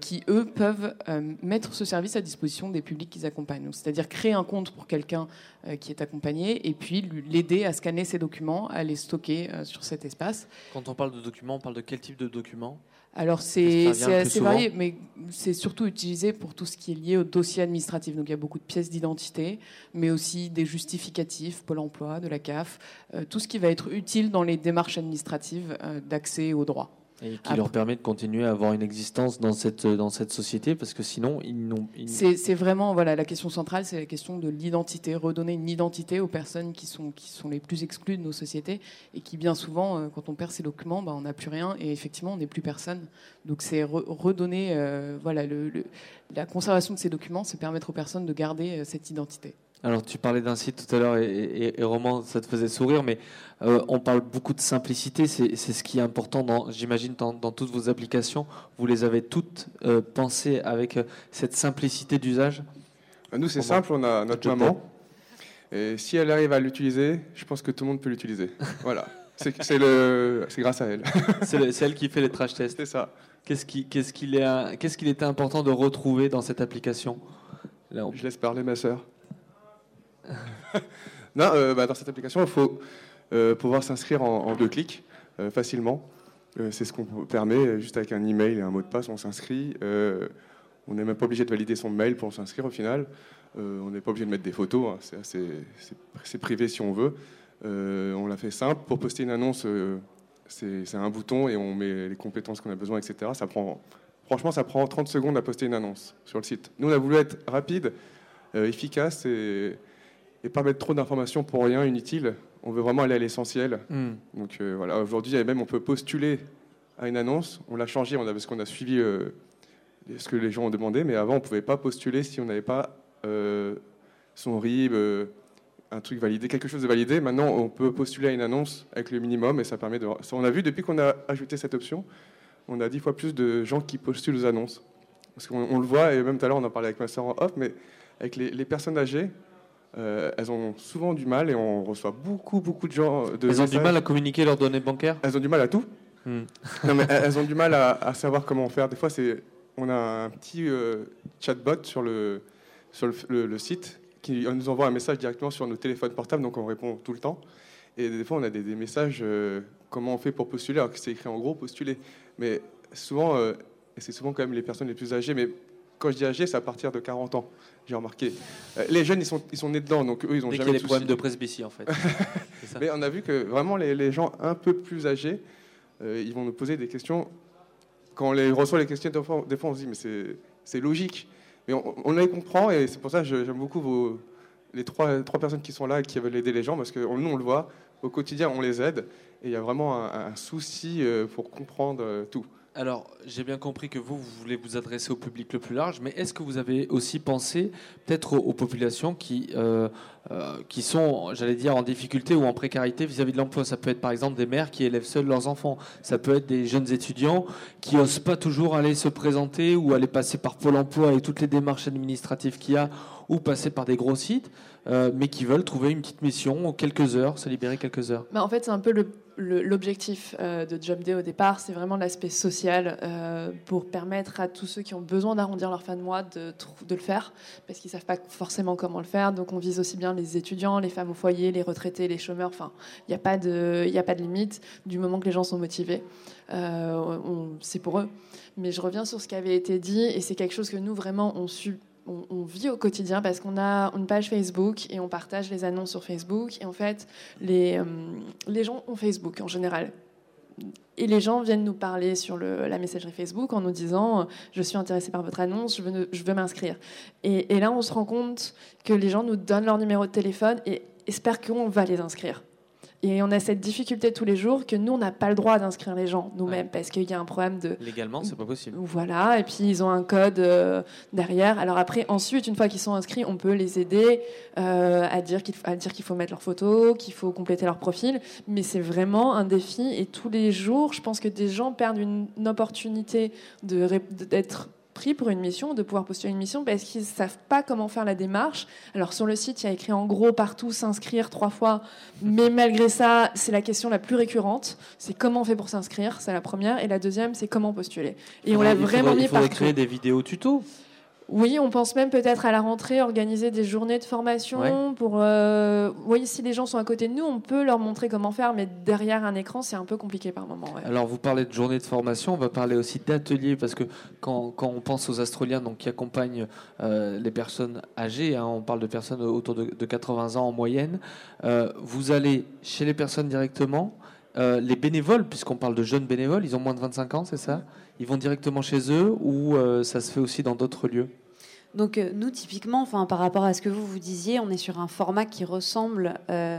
qui, eux, peuvent mettre ce service à disposition des publics qu'ils accompagnent. C'est-à-dire créer un compte pour quelqu'un qui est accompagné et puis l'aider à scanner ses documents, à les stocker sur cet espace. Quand on parle de documents, on parle de quel type de documents? Alors c'est assez varié, mais c'est surtout utilisé pour tout ce qui est lié au dossier administratif. Donc il y a beaucoup de pièces d'identité, mais aussi des justificatifs, Pôle Emploi, de la CAF, euh, tout ce qui va être utile dans les démarches administratives euh, d'accès aux droits. Et qui Après- leur permet de continuer à avoir une existence dans cette, dans cette société, parce que sinon, ils n'ont. ils- C'est vraiment voilà la question centrale, c'est la question de l'identité, redonner une identité aux personnes qui sont qui sont les plus exclues de nos sociétés et qui bien souvent, euh, quand on perd ses documents, bah, on n'a plus rien et effectivement on n'est plus personne. Donc c'est re- redonner euh, voilà le, le- la conservation de ces documents, c'est permettre aux personnes de garder euh, cette identité. Alors, tu parlais d'un site tout à l'heure, et, et, et Roman, ça te faisait sourire, mais euh, on parle beaucoup de simplicité. C'est ce qui est important, j'imagine, dans, dans toutes vos applications. Vous les avez toutes euh, pensées avec euh, cette simplicité d'usage? Nous, c'est simple, on a notre maman. Et si elle arrive à l'utiliser, je pense que tout le monde peut l'utiliser. voilà. C'est grâce à elle. C'est le- c'est elle qui fait les trash tests. C'est ça. Qu'est-ce qui- qu'est-ce qu'il qu'il était important de retrouver dans cette application? Là, on- Je laisse parler ma sœur. non, euh, bah, dans cette application, il faut euh, pouvoir s'inscrire en, deux clics euh, facilement. C'est ce qu'on permet, juste avec un email et un mot de passe, on s'inscrit. On n'est même pas obligé de valider son mail pour s'inscrire au final. On n'est pas obligé de mettre des photos, hein, c'est privé si on veut. On l'a fait simple. Pour poster une annonce, c'est un bouton et on met les compétences qu'on a besoin, etc. Ça prend, franchement, ça prend 30 secondes à poster une annonce sur le site. Nous, on a voulu être rapide, efficace et, et pas mettre trop d'informations pour rien, inutiles. On veut vraiment aller à l'essentiel. Hmm. Donc euh, voilà, aujourd'hui, même on peut postuler à une annonce. On l'a changé on a, parce qu'on a suivi euh, ce que les gens ont demandé, mais avant, on ne pouvait pas postuler si on n'avait pas euh, son RIB, un truc validé, quelque chose de validé. Maintenant, on peut postuler à une annonce avec le minimum et ça permet de. on a vu depuis qu'on a ajouté cette option, on a dix fois plus de gens qui postulent aux annonces. Parce qu'on on le voit, et même tout à l'heure, on en parlait avec ma soeur en off, mais avec les, les personnes âgées, euh, elles ont souvent du mal et on reçoit beaucoup, beaucoup de gens. De Elles ont du mal à communiquer leurs données bancaires Elles ont du mal à tout. Hmm. Non, mais elles ont du mal à, à savoir comment faire. Des fois, c'est, on a un petit euh, chatbot sur le, sur le, le- le site qui nous envoie un message directement sur nos téléphones portables, donc on répond tout le temps. Et des fois, on a des, des messages euh, comment on fait pour postuler, alors que c'est écrit en gros postuler. Mais souvent, euh, et c'est souvent quand même les personnes les plus âgées, mais quand je dis âgé, c'est à partir de 40 ans, j'ai remarqué. Euh, les jeunes, ils sont, ils sont nés dedans, donc eux, ils ont Dès qu'il y jamais a des problèmes de presbytie, en fait. Ça Mais on a vu que vraiment les, les gens un peu plus âgés, euh, ils vont nous poser des questions. Quand on les reçoit les questions, des fois, des fois, on se dit mais c'est- logique. Mais on, on les comprend et c'est pour ça que j'aime beaucoup vos, les trois, trois personnes qui sont là et qui veulent aider les gens parce que nous on le voit au quotidien, on les aide et il y a vraiment un, un souci euh, pour comprendre tout. Alors, j'ai bien compris que vous, vous voulez vous adresser au public le plus large, mais est-ce que vous avez aussi pensé peut-être aux, populations qui, euh, euh, qui sont, j'allais dire, en difficulté ou en précarité vis-à-vis de l'emploi? Ça peut être par exemple des mères qui élèvent seuls leurs enfants. Ça peut être des jeunes étudiants qui n'osent pas toujours aller se présenter ou aller passer par Pôle emploi et toutes les démarches administratives qu'il y a ou passer par des gros sites, euh, mais qui veulent trouver une petite mission, quelques heures, se libérer quelques heures. Bah, en fait, c'est un peu le- l'objectif euh, de Job Day au départ, c'est vraiment l'aspect social euh, pour permettre à tous ceux qui ont besoin d'arrondir leur fin de mois de, le faire, parce qu'ils savent pas forcément comment le faire. Donc, on vise aussi bien les étudiants, les femmes au foyer, les retraités, les chômeurs. Enfin, il n'y a pas de, a pas de limite du moment que les gens sont motivés. Euh, c'est pour eux. Mais je reviens sur ce qui avait été dit, et c'est quelque chose que nous vraiment on su on, vit au quotidien parce qu'on a une page Facebook et on partage les annonces sur Facebook. Et en fait, les, euh, les gens ont Facebook en général. Et les gens viennent nous parler sur la messagerie Facebook en nous disant Je suis intéressé par votre annonce, je veux, je veux m'inscrire. Et, et là, on se rend compte que les gens nous donnent leur numéro de téléphone et espèrent qu'on va les inscrire. Et on a cette difficulté tous les jours que nous, on n'a pas le droit d'inscrire les gens nous-mêmes parce qu'il y a un problème de, Légalement, c'est pas possible. voilà, et puis ils ont un code euh, derrière. Alors après, ensuite, une fois qu'ils sont inscrits, on peut les aider euh, à dire qu'il faut mettre leur photo, qu'il faut compléter leur profil. Mais c'est vraiment un défi. Et tous les jours, je pense que des gens perdent une, une opportunité d'être pris pour une mission, de pouvoir postuler une mission parce qu'ils ne savent pas comment faire la démarche. Alors sur le site, il y a écrit en gros partout s'inscrire trois fois, mais malgré ça, c'est la question la plus récurrente. C'est comment on fait pour s'inscrire, c'est la première, et la deuxième, c'est comment postuler. Et on l'a Il faudrait- vraiment mis Il faudrait partout. créer des vidéos tutos. Oui, on pense même peut-être à la rentrée organiser des journées de formation Ouais. pour. Euh... Oui, si les gens sont à côté de nous, on peut leur montrer comment faire, mais derrière un écran, c'est un peu compliqué par moment. ouais. Alors, vous parlez de journée de formation, on va parler aussi d'ateliers, parce que quand, quand on pense aux Astroliens donc, qui accompagnent euh, les personnes âgées, hein, on parle de personnes autour de, de 80 ans en moyenne, euh, vous allez chez les personnes directement, les bénévoles, puisqu'on parle de jeunes bénévoles, ils ont moins de 25 ans, c'est ça? Ils vont directement chez eux ou euh, ça se fait aussi dans d'autres lieux? Donc euh, nous, typiquement, enfin, par rapport à ce que vous vous disiez, on est sur un format qui ressemble euh,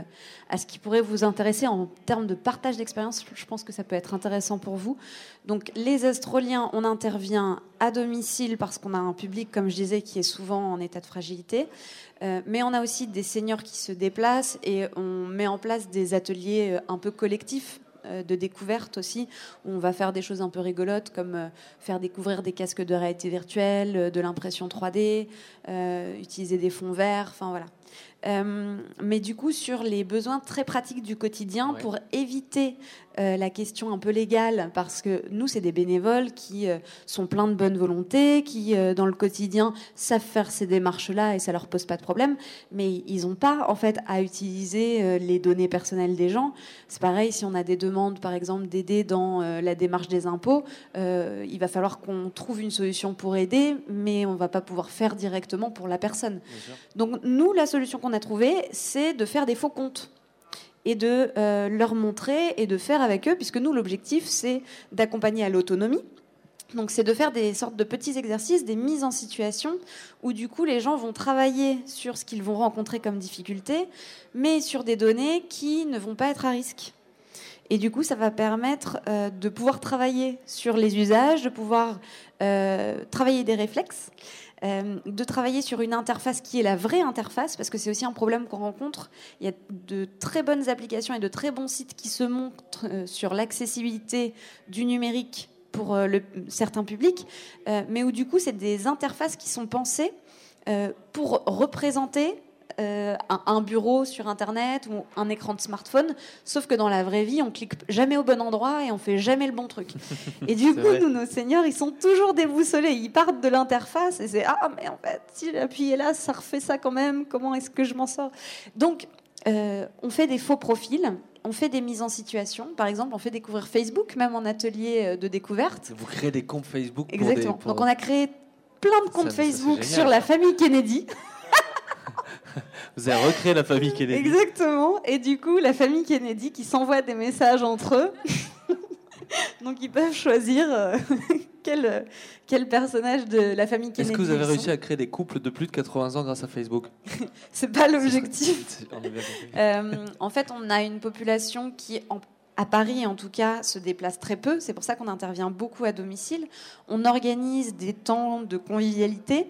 à ce qui pourrait vous intéresser en termes de partage d'expérience. Je pense que ça peut être intéressant pour vous. Donc les astroliens, on intervient à domicile parce qu'on a un public, comme je disais, qui est souvent en état de fragilité. Mais on a aussi des seniors qui se déplacent et on met en place des ateliers un peu collectifs de découverte aussi, où on va faire des choses un peu rigolotes comme euh, faire découvrir des casques de réalité virtuelle, euh, de l'impression 3D, euh, utiliser des fonds verts, enfin voilà. Euh, mais du coup, sur les besoins très pratiques du quotidien, Ouais. pour éviter euh, la question un peu légale, parce que nous, c'est des bénévoles qui euh, sont pleins de bonne volonté, qui, dans le quotidien, savent faire ces démarches-là et ça leur pose pas de problème, mais ils n'ont pas, en fait, à utiliser les données personnelles des gens. C'est pareil, si on a des demandes, par exemple, d'aider dans la démarche des impôts, il va falloir qu'on trouve une solution pour aider, mais on va pas pouvoir faire directement pour la personne. Donc nous, la solution qu'on a trouvée, c'est de faire des faux comptes et de euh, leur montrer et de faire avec eux, puisque nous, l'objectif, c'est d'accompagner à l'autonomie. Donc c'est de faire des sortes de petits exercices, des mises en situation, où du coup les gens vont travailler sur ce qu'ils vont rencontrer comme difficulté, mais sur des données qui ne vont pas être à risque. Et du coup, ça va permettre euh, de pouvoir travailler sur les usages, de pouvoir euh, travailler des réflexes, euh, de travailler sur une interface qui est la vraie interface, parce que c'est aussi un problème qu'on rencontre. Il y a de très bonnes applications et de très bons sites qui se montrent euh, sur l'accessibilité du numérique pour euh, certains publics, mais où du coup, c'est des interfaces qui sont pensées pour représenter euh, un, un bureau sur Internet ou un écran de smartphone, sauf que dans la vraie vie, on clique jamais au bon endroit et on fait jamais le bon truc. Et du coup, vrai. nous, nos seniors, ils sont toujours déboussolés. Ils partent de l'interface et c'est ah mais en fait, si j'ai appuyé là, ça refait ça quand même. Comment est-ce que je m'en sors? Donc, euh, on fait des faux profils. On fait des mises en situation. Par exemple, on fait découvrir Facebook, même en atelier euh, de découverte. Vous créez des comptes Facebook pour Exactement. des- pour- Donc on a créé plein de comptes Ça, ça, Facebook sur la famille Kennedy. Vous avez recréé la famille Kennedy. Exactement. Et du coup, la famille Kennedy qui s'envoie des messages entre eux. Donc ils peuvent choisir euh, quel, quel personnage de la famille Kennedy. Est-ce que vous avez réussi à créer des couples de plus de 80 ans grâce à Facebook C'est pas l'objectif. Euh, en fait, on a une population qui, en- à Paris en tout cas, se déplace très peu. C'est pour ça qu'on intervient beaucoup à domicile. On organise des temps de convivialité.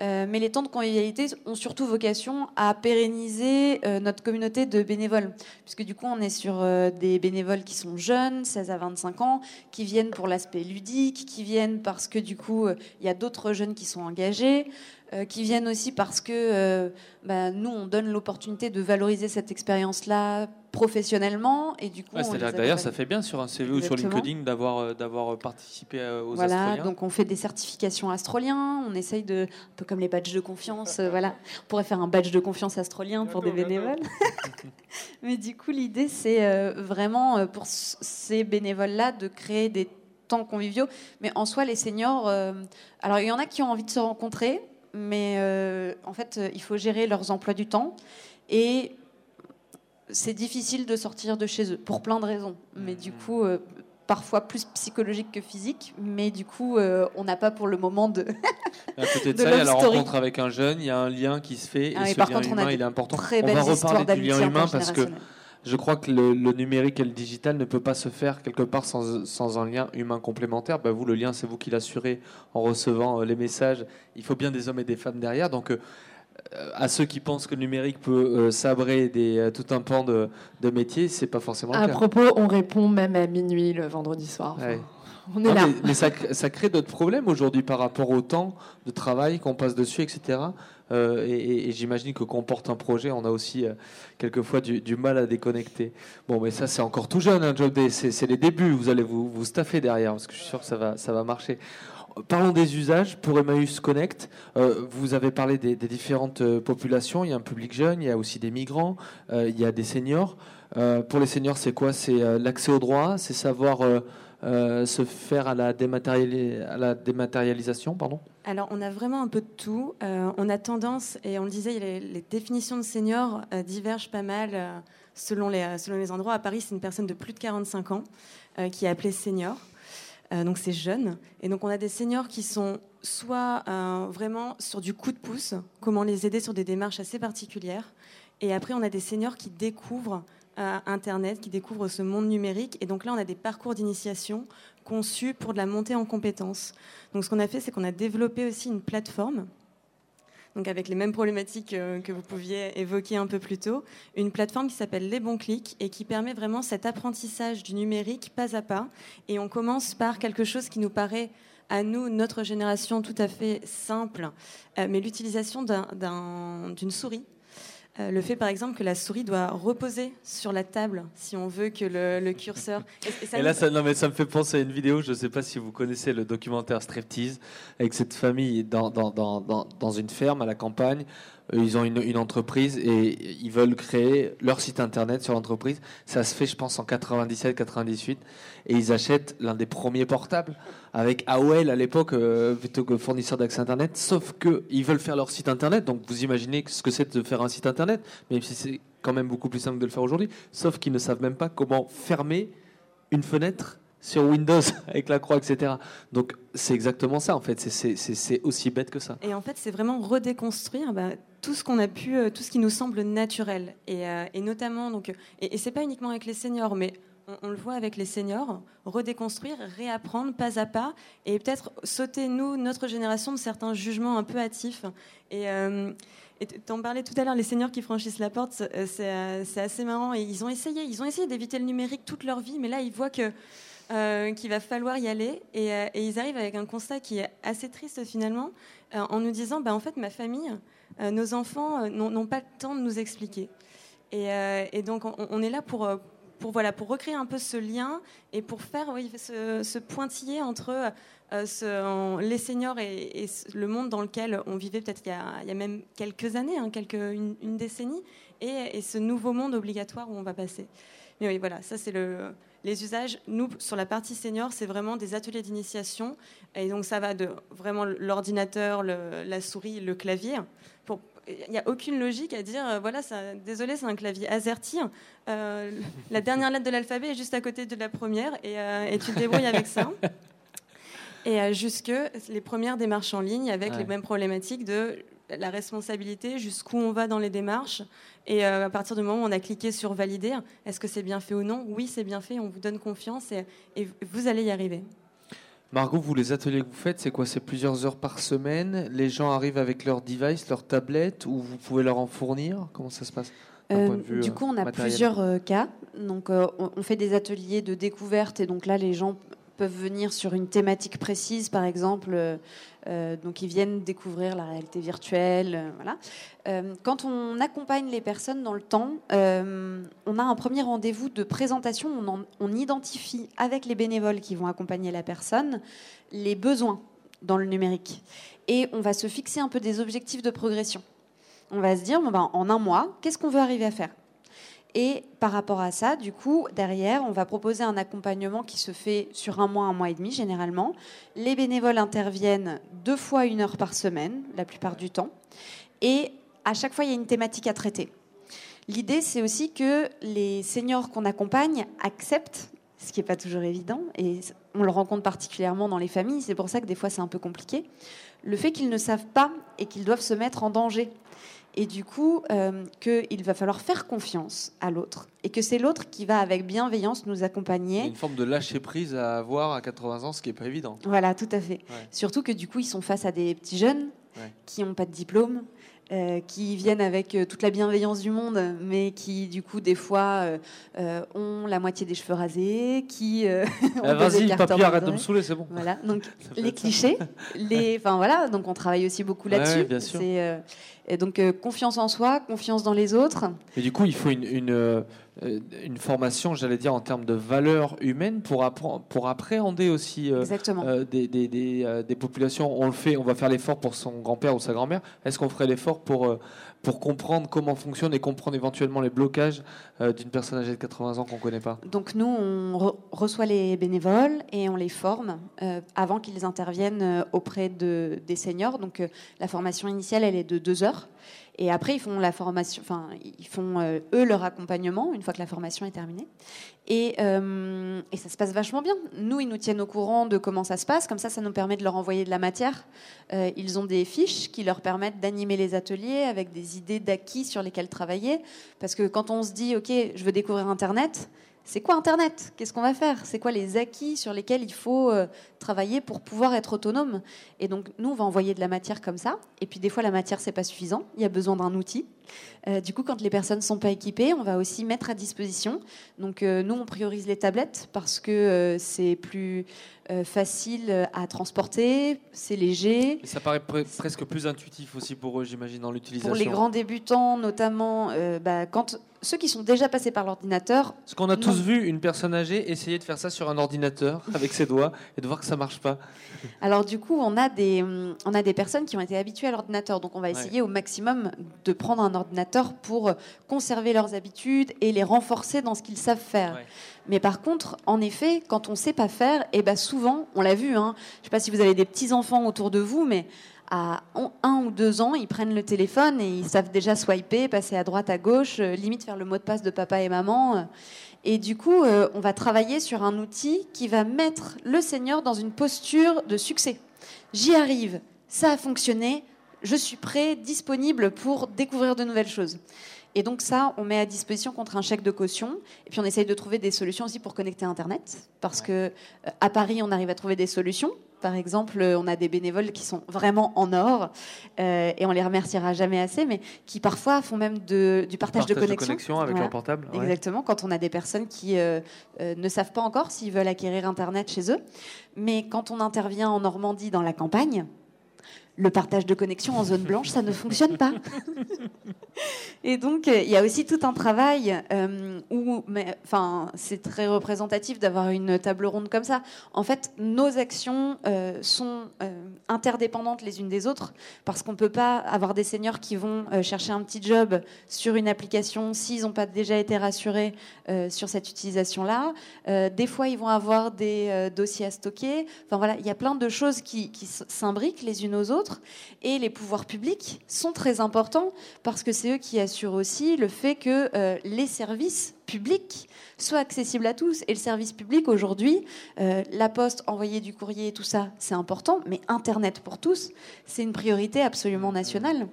Euh, mais les temps de convivialité ont surtout vocation à pérenniser euh, notre communauté de bénévoles. Puisque du coup, on est sur euh, des bénévoles qui sont jeunes, 16 à 25 ans, qui viennent pour l'aspect ludique, qui viennent parce que du coup, il y a d'autres jeunes qui sont engagés, euh, qui viennent aussi parce que euh, bah, nous, on donne l'opportunité de valoriser cette expérience-là professionnellement. Et du coup, Ouais, D'ailleurs, ça fait bien sur un CV ou sur. LinkedIn d'avoir euh, d'avoir participé aux Voilà, Astroliens. donc on fait des certifications astroliens, on essaye de, un peu comme les badges de confiance, euh, voilà. On pourrait faire un badge de confiance astrolien pour des bénévoles. Mais du coup, l'idée, c'est euh, vraiment euh, pour ces bénévoles-là de créer des temps conviviaux. Mais en soi, les seniors, euh, alors il y en a qui ont envie de se rencontrer, mais euh, en fait, euh, il faut gérer leurs emplois du temps. Et c'est difficile de sortir de chez eux pour plein de raisons. Mais du coup, euh, parfois plus psychologique que physique. Mais du coup, euh, on n'a pas pour le moment de À côté de, de ça, il y a la rencontre avec un jeune, il y a un lien qui se fait, Ah et ce par lien contre, humain, il est important. très on va reparler du lien humain parce que. Je crois que le, le numérique et le digital ne peut pas se faire quelque part sans, sans un lien humain complémentaire. Bah, vous, le lien, c'est vous qui l'assurez en recevant euh, les messages. Il faut bien des hommes et des femmes derrière. Donc, euh, à ceux qui pensent que le numérique peut euh, sabrer des, euh, tout un pan de, de métier, c'est pas forcément le À cas. propos, on répond même à minuit le vendredi soir. Enfin, Ouais. On est Non, là. mais, mais ça, cr- ça crée d'autres problèmes aujourd'hui par rapport au temps de travail qu'on passe dessus, etc. Euh, et j'imagine que quand on porte un projet, on a aussi euh, quelquefois du, mal à déconnecter. Bon, mais ça, c'est encore tout jeune, day. C'est les débuts. Vous allez vous, staffer derrière, parce que je suis sûr que ça va, ça va marcher. Parlons des usages pour Emmaüs Connect. Euh, vous avez parlé des, des différentes populations. Il y a un public jeune, il y a aussi des migrants, il y a des seniors. Pour les seniors, c'est quoi? C'est l'accès au droit, c'est savoir euh, se faire à la, dématérialisation, pardon? Alors, on a vraiment un peu de tout. Euh, on a tendance, et on le disait, les, définitions de senior euh, divergent pas mal selon, les, selon les endroits. À Paris, c'est une personne de plus de 45 ans qui est appelée senior. Donc, c'est jeune. Et donc, on a des seniors qui sont soit vraiment sur du coup de pouce, comment les aider sur des démarches assez particulières. Et après, on a des seniors qui découvrent Internet, qui découvrent ce monde numérique. Et donc là, on a des parcours d'initiation conçus pour de la montée en compétences. Donc ce qu'on a fait, c'est qu'on a développé aussi une plateforme, donc avec les mêmes problématiques euh, que vous pouviez évoquer un peu plus tôt, une plateforme qui s'appelle Les Bons Clics et qui permet vraiment cet apprentissage du numérique pas à pas. Et on commence par quelque chose qui nous paraît à nous, notre génération, tout à fait simple, euh, mais l'utilisation d'un- d'un- d'une souris. Euh, le fait, par exemple, que la souris doit reposer sur la table si on veut que le, le curseur. Et, et ça Et nous- là, ça, non, mais ça me fait penser à une vidéo. Je ne sais pas si vous connaissez le documentaire Striptease avec cette famille dans, dans, dans, dans, dans une ferme à la campagne. Euh, Ils ont une, entreprise et ils veulent créer leur site internet sur l'entreprise. Ça se fait, je pense, en 97-98. Et ils achètent l'un des premiers portables avec AOL à l'époque, euh, plutôt que fournisseur d'accès internet. Sauf qu'ils veulent faire leur site internet. Donc vous imaginez ce que c'est de faire un site internet, même si c'est quand même beaucoup plus simple de le faire aujourd'hui. Sauf qu'ils ne savent même pas comment fermer une fenêtre sur Windows avec la croix, etc. Donc c'est exactement ça en fait. C'est- aussi bête que ça. Et en fait, c'est vraiment redéconstruire bah, tout ce qu'on a pu, euh, tout ce qui nous semble naturel. Et, euh, notamment, donc, et, et c'est pas uniquement avec les seniors, mais on, le voit avec les seniors, redéconstruire, réapprendre pas à pas, et peut-être sauter, nous, notre génération, de certains jugements un peu hâtifs. Et, euh, et t'en parlais tout à l'heure, les seniors qui franchissent la porte, euh, c'est assez marrant. Et ils ont essayé, ils ont essayé d'éviter le numérique toute leur vie, mais là, ils voient que euh, qu'il va falloir y aller. Et, euh, et ils arrivent avec un constat qui est assez triste finalement, euh, en nous disant, bah, en fait, ma famille, nos enfants n'ont pas le temps de nous expliquer. Et, donc, on, est là pour, pour, voilà, pour recréer un peu ce lien et pour faire oui, ce, ce pointillé entre les seniors et, le monde dans lequel on vivait peut-être il, il y a même quelques années, hein, quelques, une, une décennie, et ce nouveau monde obligatoire où on va passer. Mais oui, voilà, ça c'est le, les usages, nous, sur la partie senior, c'est vraiment des ateliers d'initiation. Et donc, ça va de vraiment l'ordinateur, la souris, le clavier. Il n'y a aucune logique à dire, euh, voilà, ça, désolé, c'est un clavier AZERTY. Euh, la dernière lettre de l'alphabet est juste à côté de la première et, euh, et tu te débrouilles avec ça. Et jusque les premières démarches en ligne avec les mêmes problématiques de la responsabilité, jusqu'où on va dans les démarches. Et euh, à partir du moment où on a cliqué sur valider, est-ce que c'est bien fait ou non? Oui, c'est bien fait, on vous donne confiance et, vous allez y arriver. Margot, vous, les ateliers que vous faites, c'est quoi? C'est plusieurs heures par semaine? Les gens arrivent avec leur device, leur tablette, ou vous pouvez leur en fournir? Comment ça se passe? Euh, Du coup, on a plusieurs euh, cas. Donc, on fait des ateliers de découverte, et donc là, les gens peuvent venir sur une thématique précise, par exemple, euh, euh, donc ils viennent découvrir la réalité virtuelle. Euh, voilà. quand on accompagne les personnes dans le temps, on a un premier rendez-vous de présentation. On, on, identifie avec les bénévoles qui vont accompagner la personne les besoins dans le numérique, et on va se fixer un peu des objectifs de progression. On va se dire, bon ben, en un mois, qu'est-ce qu'on veut arriver à faire? Et par rapport à ça, du coup, derrière, on va proposer un accompagnement qui se fait sur un mois, un mois et demi généralement. Les bénévoles interviennent deux fois une heure par semaine, la plupart du temps. Et à chaque fois, il y a une thématique à traiter. L'idée, c'est aussi que les seniors qu'on accompagne acceptent, ce qui n'est pas toujours évident, et on le rencontre particulièrement dans les familles, c'est pour ça que des fois c'est un peu compliqué, le fait qu'ils ne savent pas et qu'ils doivent se mettre en danger et du coup euh, qu'il va falloir faire confiance à l'autre et que c'est l'autre qui va avec bienveillance nous accompagner. Une forme de lâcher prise à avoir à 80 ans, ce qui n'est pas évident. Voilà, tout à fait. Surtout que du coup ils sont face à des petits jeunes qui n'ont pas de diplôme, euh, qui viennent avec euh, toute la bienveillance du monde, mais qui, du coup, des fois, euh, ont la moitié des cheveux rasés, qui ah, Vas-y, papier, arrête de me saouler, c'est bon. Voilà, donc les clichés, les, enfin voilà, donc on travaille aussi beaucoup là-dessus. Ouais, et donc confiance en soi, confiance dans les autres. Et du coup, il faut une, une euh, une formation, j'allais dire, en termes de valeurs humaines pour, pour appréhender aussi euh, euh, des, des, des, populations. On le fait, on va faire l'effort pour son grand-père ou sa grand-mère. Est-ce qu'on ferait l'effort pour, pour comprendre comment fonctionne et comprendre éventuellement les blocages d'une personne âgée de 80 ans qu'on ne connaît pas Donc nous, on reçoit les bénévoles et on les forme avant qu'ils interviennent auprès de, des seniors. Donc la formation initiale, elle est de deux heures. Et après, ils font la formation, enfin, ils font euh, eux leur accompagnement une fois que la formation est terminée. Et, euh, et, ça se passe vachement bien. Nous, ils nous tiennent au courant de comment ça se passe. Comme ça, ça nous permet de leur envoyer de la matière. Euh, ils ont des fiches qui leur permettent d'animer les ateliers avec des idées d'acquis sur lesquels travailler. Parce que quand on se dit, OK, je veux découvrir Internet, c'est quoi Internet? Qu'est-ce qu'on va faire? C'est quoi les acquis sur lesquels il faut euh, travailler pour pouvoir être autonome? Et donc, nous, on va envoyer de la matière comme ça. Et puis, des fois, la matière, c'est pas suffisant. Il y a besoin d'un outil. Euh, du coup, quand les personnes ne sont pas équipées, on va aussi mettre à disposition. Donc, euh, nous, on priorise les tablettes parce que c'est plus facile à transporter, c'est léger. Et ça paraît presque plus intuitif aussi pour eux, j'imagine, dans l'utilisation. Pour les grands débutants, notamment, bah, quand ceux qui sont déjà passés par l'ordinateur. Ce qu'on a tous vu une personne âgée essayer de faire ça sur un ordinateur avec ses doigts et de voir que ça marche pas. Alors du coup, on a des, on a des personnes qui ont été habituées à l'ordinateur, donc on va essayer au maximum de prendre un ordinateur pour conserver leurs habitudes et les renforcer dans ce qu'ils savent faire. Mais par contre, en effet, quand on ne sait pas faire, et eh ben souvent, on l'a vu, hein, je ne sais pas si vous avez des petits enfants autour de vous, mais à un ou deux ans, ils prennent le téléphone et ils savent déjà swiper, passer à droite, à gauche, euh, limite faire le mot de passe de papa et maman. Et du coup, euh, on va travailler sur un outil qui va mettre le seigneur dans une posture de succès. J'y arrive, ça a fonctionné, je suis prêt, disponible pour découvrir de nouvelles choses. Et donc ça, on met à disposition contre un chèque de caution. Et puis on essaye de trouver des solutions aussi pour connecter Internet, parce que euh, à Paris, on arrive à trouver des solutions. Par exemple, on a des bénévoles qui sont vraiment en or, euh, et on les remerciera jamais assez, mais qui parfois font même de, du partage, de connexion. De connexion avec leur portable. Exactement, quand on a des personnes qui euh, ne savent pas encore s'ils veulent acquérir Internet chez eux. Mais quand on intervient en Normandie dans la campagne, le partage de connexion en zone blanche, ça ne fonctionne pas. Et donc, euh, il y a aussi tout un travail euh, où, enfin, c'est très représentatif d'avoir une table ronde comme ça. En fait, nos actions euh, sont interdépendantes les unes des autres parce qu'on ne peut pas avoir des seniors qui vont chercher un petit job sur une application s'ils n'ont pas déjà été rassurés sur cette utilisation-là. des fois, ils vont avoir des dossiers à stocker. Enfin voilà, il y a plein de choses qui, qui s'imbriquent les unes aux autres. Et les pouvoirs publics sont très importants parce que c'est eux qui assure aussi le fait que euh, les services publics soient accessibles à tous. Et le service public aujourd'hui, euh, la poste, envoyer du courrier, tout ça, c'est important, mais Internet pour tous, c'est une priorité absolument nationale.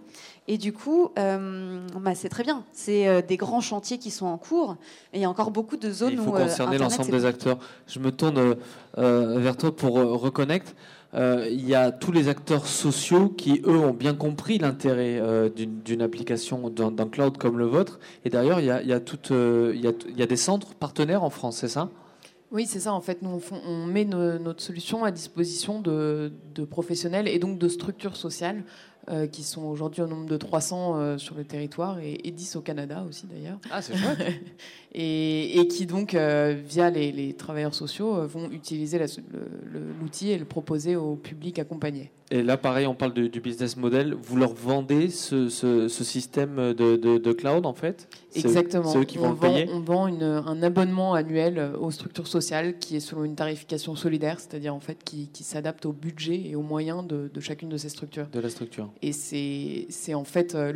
Et du coup, euh, bah, c'est très bien. C'est des grands chantiers qui sont en cours. Et il y a encore beaucoup de zones où. Il faut concerner l'ensemble des acteurs. Je me tourne vers toi pour Reconnect. Euh, il y a tous les acteurs sociaux qui, eux, ont bien compris l'intérêt euh, d'une application d'un cloud comme le vôtre. Et d'ailleurs, il, y a, il, il y a des centres partenaires en France, c'est ça? Oui, c'est ça. En fait, nous, on, met notre solution à disposition de, professionnels et donc de structures sociales euh, qui sont aujourd'hui au nombre de 300 euh, sur le territoire et, 10 au Canada aussi d'ailleurs. Ah, c'est chouette. et, qui donc, euh, via les, travailleurs sociaux, vont utiliser l'outil et le proposer au public accompagné. Et là, pareil, on parle du business model. Vous leur vendez ce, système de, cloud, en fait? Exactement. C'est eux qui vont on le payer? On vend un abonnement annuel aux structures sociales qui est selon une tarification solidaire, c'est-à-dire en fait qui, s'adapte au budget et aux moyens de, chacune de ces structures. De la structure. Et c'est en fait, euh,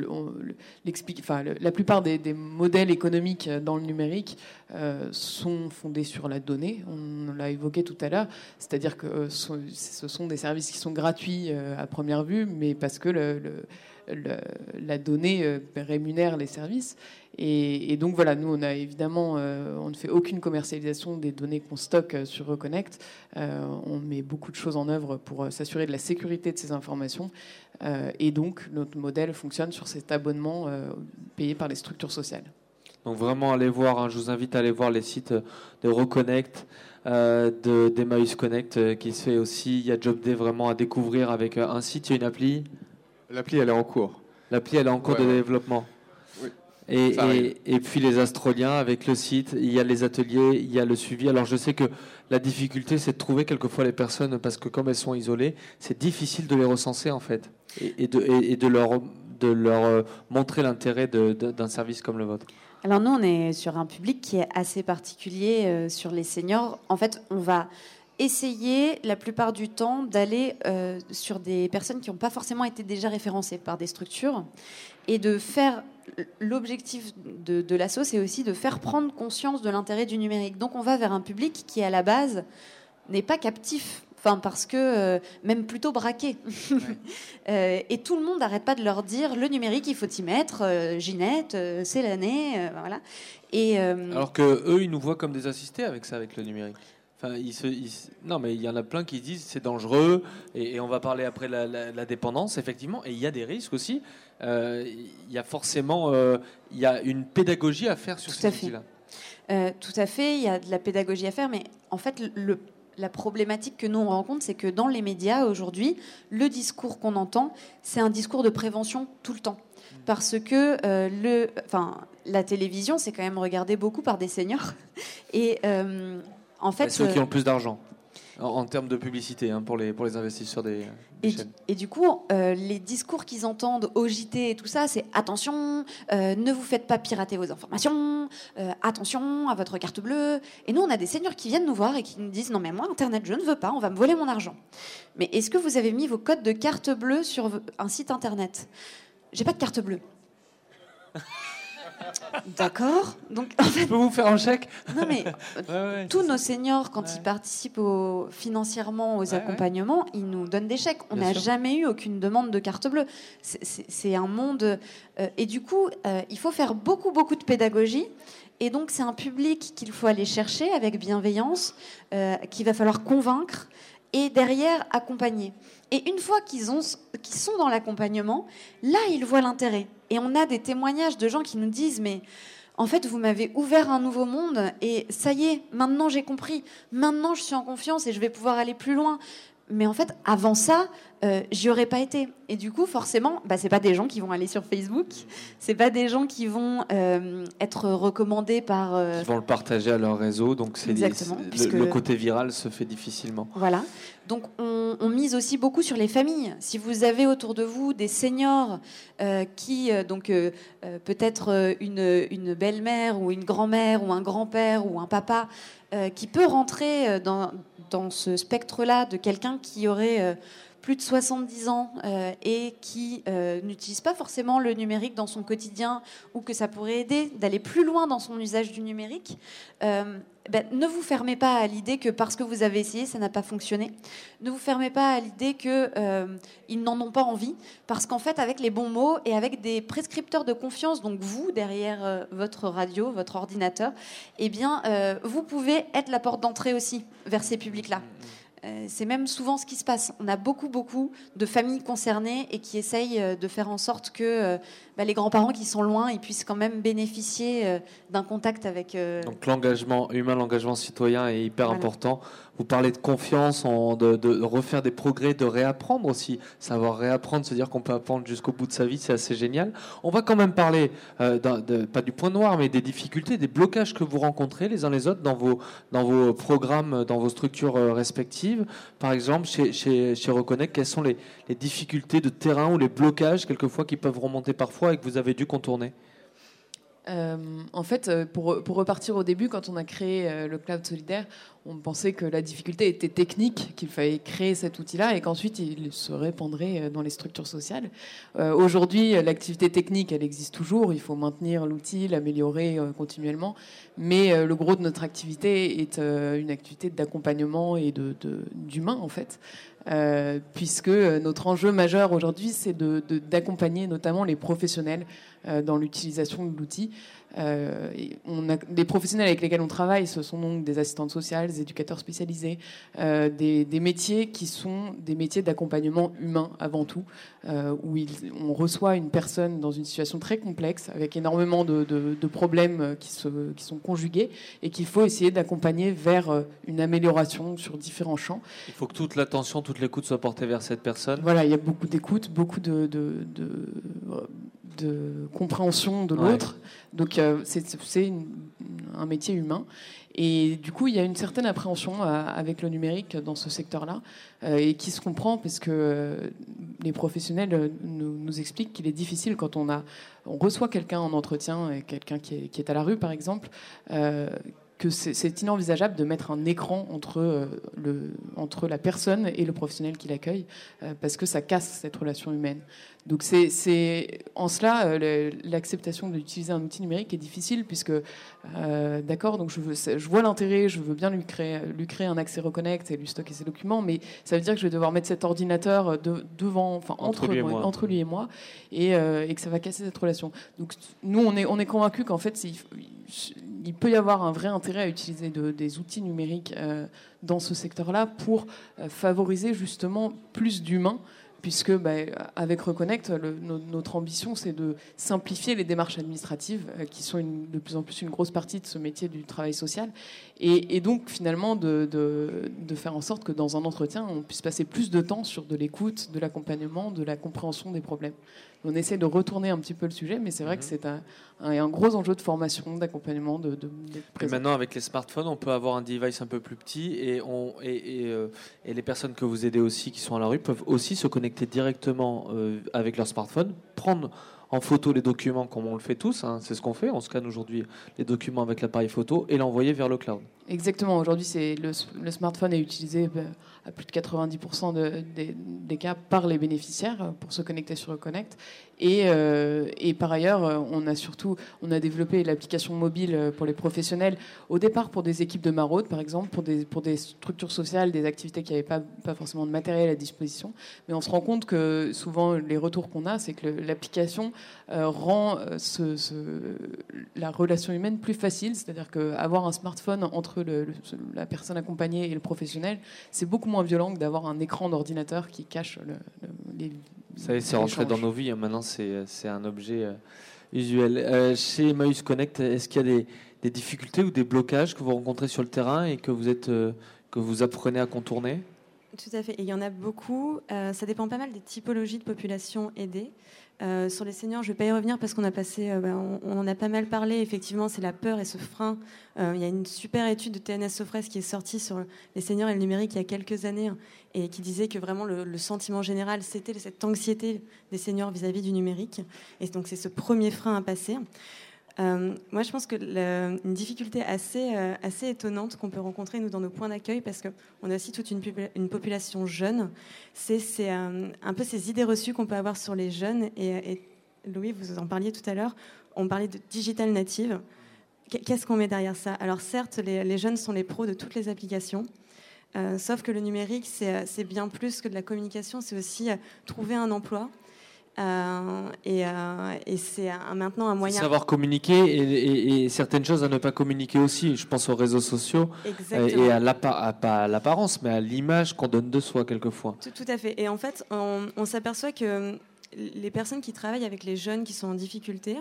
enfin, la plupart des, modèles économiques dans le numérique euh, sont fondés sur la donnée. On l'a évoqué tout à l'heure, c'est-à-dire que euh, ce sont des services qui sont gratuits euh, à première vue, mais parce que la donnée euh, rémunère les services. Et, donc voilà, nous, on a évidemment, euh, on ne fait aucune commercialisation des données qu'on stocke sur Reconnect. on met beaucoup de choses en œuvre pour s'assurer de la sécurité de ces informations. et donc, notre modèle fonctionne sur cet abonnement payé par les structures sociales. Donc vraiment, allez voir, hein, je vous invite à aller voir les sites de Reconnect, euh, d'Emmaüs Connect euh, qui se fait aussi. Il y a JobDay vraiment à découvrir avec euh, un site et une appli. L'appli, elle est en cours. L'appli, elle est en cours de développement. Oui. Et, et, puis les astroliens avec le site, il y a les ateliers, il y a le suivi. Alors je sais que la difficulté, c'est de trouver quelquefois les personnes parce que comme elles sont isolées, c'est difficile de les recenser en fait et, de, et de, leur, de leur montrer l'intérêt d'un service comme le vôtre. Alors nous, on est sur un public qui est assez particulier euh, sur les seniors. En fait, on va essayer la plupart du temps d'aller euh, sur des personnes qui n'ont pas forcément été déjà référencées par des structures et de faire l'objectif de, de l'assaut, c'est aussi de faire prendre conscience de l'intérêt du numérique. Donc on va vers un public qui à la base n'est pas captif Enfin, parce que euh, même plutôt braqué. Euh, et tout le monde n'arrête pas de leur dire le numérique, il faut y mettre. Euh, Ginette, c'est l'année, voilà. Et alors que eux, ils nous voient comme des assistés avec ça, avec le numérique. Enfin, ils se, Non, mais il y en a plein qui disent c'est dangereux et, on va parler après la, la, dépendance, effectivement. Et il y a des risques aussi. Il y a forcément, il y a une pédagogie à faire sur ces outils-là. tout à fait, il y a de la pédagogie à faire, mais en fait, le la problématique que nous on rencontre, c'est que dans les médias aujourd'hui, le discours qu'on entend, c'est un discours de prévention tout le temps. Parce que euh, le, enfin, la télévision, c'est quand même regardé beaucoup par des seniors. Et euh, en fait, ceux qui ont plus d'argent en, termes de publicité hein, pour, les, pour les investisseurs des, et, chaînes. Et du coup, euh, les discours qu'ils entendent au JT et tout ça, c'est attention, euh, ne vous faites pas pirater vos informations, euh, attention à votre carte bleue. Et nous, on a des seigneurs qui viennent nous voir et qui nous disent non mais moi, Internet, je ne veux pas, on va me voler mon argent. Mais est-ce que vous avez mis vos codes de carte bleue sur un site Internet? J'ai pas de carte bleue. D'accord. Donc, en fait, je peux vous faire un chèque Non, mais tous nos seniors, quand ils participent financièrement aux accompagnements, ils nous donnent des chèques. On n'a jamais eu aucune demande de carte bleue. C'est un monde. Euh, et du coup, euh, il faut faire beaucoup, beaucoup de pédagogie. Et donc, c'est un public qu'il faut aller chercher avec bienveillance, euh, qu'il va falloir convaincre et derrière accompagner. Et une fois qu'ils sont dans l'accompagnement, là, ils voient l'intérêt. Et on a des témoignages de gens qui nous disent, mais en fait, vous m'avez ouvert un nouveau monde et ça y est, maintenant j'ai compris, maintenant je suis en confiance et je vais pouvoir aller plus loin. Mais en fait, avant ça, euh, j'y aurais pas été. Et du coup, forcément, bah, c'est pas des gens qui vont aller sur Facebook, c'est pas des gens qui vont euh, être recommandés par. Ils vont le partager à leur réseau, donc c'est le, le, côté viral se fait difficilement. Voilà. Donc on, on, mise aussi beaucoup sur les familles. Si vous avez autour de vous des seniors qui, donc peut-être une, une belle-mère ou une grand-mère ou un grand-père ou un papa qui peut rentrer dans, dans ce spectre-là de quelqu'un qui aurait euh, plus de 70 ans euh, et qui euh, n'utilise pas forcément le numérique dans son quotidien ou que ça pourrait aider d'aller plus loin dans son usage du numérique, ben, ne vous fermez pas à l'idée que parce que vous avez essayé, ça n'a pas fonctionné. Ne vous fermez pas à l'idée qu'ils n'en ont pas envie, parce qu'en fait, avec les bons mots et avec des prescripteurs de confiance, donc vous derrière votre radio, votre ordinateur, eh bien, vous pouvez être la porte d'entrée aussi vers ces publics-là. Euh, c'est même souvent ce qui se passe. On a beaucoup, beaucoup de familles concernées et qui essayent euh, de faire en sorte que euh, bah, les grands-parents qui sont loin ils puissent quand même bénéficier d'un contact avec. Donc l'engagement humain, l'engagement citoyen est hyper important. Vous parlez de confiance, de, refaire des progrès, de réapprendre aussi. Savoir réapprendre, se dire qu'on peut apprendre jusqu'au bout de sa vie, c'est assez génial. On va quand même parler, pas du point noir, mais des difficultés, des blocages que vous rencontrez les uns les autres dans vos, dans vos programmes, dans vos structures respectives. Par exemple, chez, chez, chez Reconnect, quelles sont les difficultés de terrain ou les blocages, quelquefois, qui peuvent remonter parfois et que vous avez dû contourner? Euh, en fait, euh, pour, repartir au début, quand on a créé euh, le cloud solidaire, on pensait que la difficulté était technique, qu'il fallait créer cet outil-là et qu'ensuite il se répandrait dans les structures sociales. Aujourd'hui, l'activité technique, elle existe toujours. Il faut maintenir l'outil, l'améliorer continuellement. Mais le gros de notre activité est une activité d'accompagnement et d'humain en fait. Puisque notre enjeu majeur aujourd'hui, c'est d'accompagner notamment les professionnels euh, dans l'utilisation de l'outil. Euh, on a, les professionnels avec lesquels on travaille, ce sont donc des assistantes sociales, des éducateurs spécialisés, euh, des, métiers qui sont des métiers d'accompagnement humain avant tout, où on reçoit une personne dans une situation très complexe, avec énormément de, problèmes qui, se, qui, sont conjugués, et qu'il faut essayer d'accompagner vers une amélioration sur différents champs. Il faut que toute l'attention, toute l'écoute soit portée vers cette personne. Voilà, il y a beaucoup d'écoute, beaucoup de de compréhension de l'autre. Donc euh, c'est un métier humain. Et du coup, il y a une certaine appréhension euh, avec le numérique dans ce secteur-là, euh, et qui se comprend parce que les professionnels nous, expliquent qu'il est difficile quand on, a, on reçoit quelqu'un en entretien, quelqu'un qui est, qui est, à la rue par exemple, que c'est inenvisageable de mettre un écran entre, le, entre la personne et le professionnel qui l'accueille, parce que ça casse cette relation humaine. Donc c'est en cela euh, l'acceptation d'utiliser un outil numérique est difficile puisque euh, d'accord donc je, veux, je vois l'intérêt, je veux bien lui créer lui créer un accès reconnect et lui stocker ses documents, mais ça veut dire que je vais devoir mettre cet ordinateur devant enfin entre, lui et moi, entre lui et moi et, euh, et, que ça va casser cette relation. Donc nous on est on est convaincu qu'en fait il, il, peut y avoir un vrai intérêt à utiliser de, des outils numériques dans ce secteur-là pour favoriser justement plus d'humains puisque bah, avec Reconnect, notre ambition, c'est de simplifier les démarches administratives, euh, qui sont de plus en plus une grosse partie de ce métier du travail social, et, donc finalement de, de, faire en sorte que dans un entretien, on puisse passer plus de temps sur de l'écoute, de l'accompagnement, de la compréhension des problèmes. On essaie de retourner un petit peu le sujet, mais c'est vrai que mhm. c'est un, un, gros enjeu de formation, d'accompagnement. De, de et maintenant, avec les smartphones, on peut avoir un device un peu plus petit et, on, et, et, euh, et, les personnes que vous aidez aussi, qui sont à la rue, peuvent aussi se connecter directement euh, avec leur smartphone, prendre en photo les documents comme on le fait tous, hein, c'est ce qu'on fait, on scanne aujourd'hui les documents avec l'appareil photo et l'envoyer vers le cloud. Exactement, aujourd'hui c'est le, le, smartphone est utilisé bah, plus de 90% de, des cas par les bénéficiaires pour se connecter sur Reconnect. Et, euh, et, par ailleurs, on a surtout on a développé l'application mobile pour les professionnels, au départ pour des équipes de maraude, par exemple, pour des, pour des structures sociales, des activités qui n'avaient pas, pas forcément de matériel à disposition. Mais on se rend compte que souvent, les retours qu'on a, c'est que l'application euh, rend euh, ce, la relation humaine plus facile. C'est-à-dire qu'avoir un smartphone entre la personne accompagnée et le professionnel, c'est beaucoup moins violent que d'avoir un écran d'ordinateur qui cache le, les. Ça y est, c'est rentré dans nos vies. Hein. Maintenant, c'est un objet euh, usuel. Euh, chez Emmaüs Connect, est-ce qu'il y a des, des, difficultés ou des blocages que vous rencontrez sur le terrain et que vous, êtes, euh, que vous apprenez à contourner? Tout à fait. Et il y en a beaucoup. Euh, ça dépend pas mal des typologies de population aidée. Euh, sur les seniors, je ne vais pas y revenir parce qu'on a passé, euh, ben, on, en a pas mal parlé. Effectivement, c'est la peur et ce frein. il y a une super étude de TNS Sofres qui est sortie sur les seniors et le numérique il y a quelques années hein, et qui disait que vraiment le, sentiment général, c'était cette anxiété des seniors vis-à-vis du numérique. Et donc c'est ce premier frein à passer. Euh, moi, je pense que une difficulté assez, euh, assez étonnante qu'on peut rencontrer, nous, dans nos points d'accueil, parce qu'on a aussi toute une, population jeune, c'est euh, un peu ces idées reçues qu'on peut avoir sur les jeunes. Et, Louis, vous en parliez tout à l'heure, on parlait de digital native. Qu'est-ce qu'on met derrière ça? Alors, certes, les, jeunes sont les pros de toutes les applications. sauf que le numérique, c'est bien plus que de la communication, c'est aussi trouver un emploi, euh, euh, et, c'est maintenant un moyen. Savoir communiquer et, certaines choses à ne pas communiquer aussi. Je pense aux réseaux sociaux euh, et à l'apparence, mais à l'image qu'on donne de soi quelquefois. Tout, à fait. Et en fait, on s'aperçoit que les personnes qui travaillent avec les jeunes qui sont en difficulté,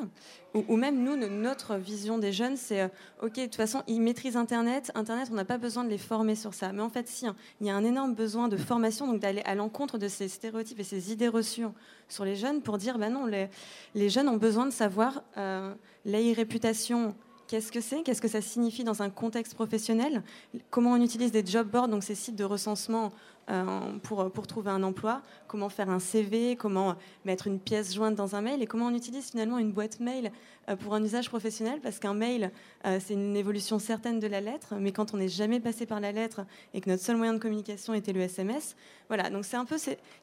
ou, même nous, notre vision des jeunes, c'est euh, ok, de toute façon, ils maîtrisent Internet. Internet, on n'a pas besoin de les former sur ça. Mais en fait, si, hein, il y a un énorme besoin de formation, donc d'aller à l'encontre de ces stéréotypes et ces idées reçues sur les jeunes pour dire, ben non, les, jeunes ont besoin de savoir euh, la réputation Qu'est-ce que c'est? Qu'est-ce que ça signifie dans un contexte professionnel? Comment on utilise des job boards, donc ces sites de recensement euh, pour, pour trouver un emploi? Comment faire un CV Comment mettre une pièce jointe dans un mail? Et comment on utilise finalement une boîte mail euh, pour un usage professionnel? Parce qu'un mail, euh, c'est une évolution certaine de la lettre, mais quand on n'est jamais passé par la lettre et que notre seul moyen de communication était le SMS, voilà. Donc c'est un peu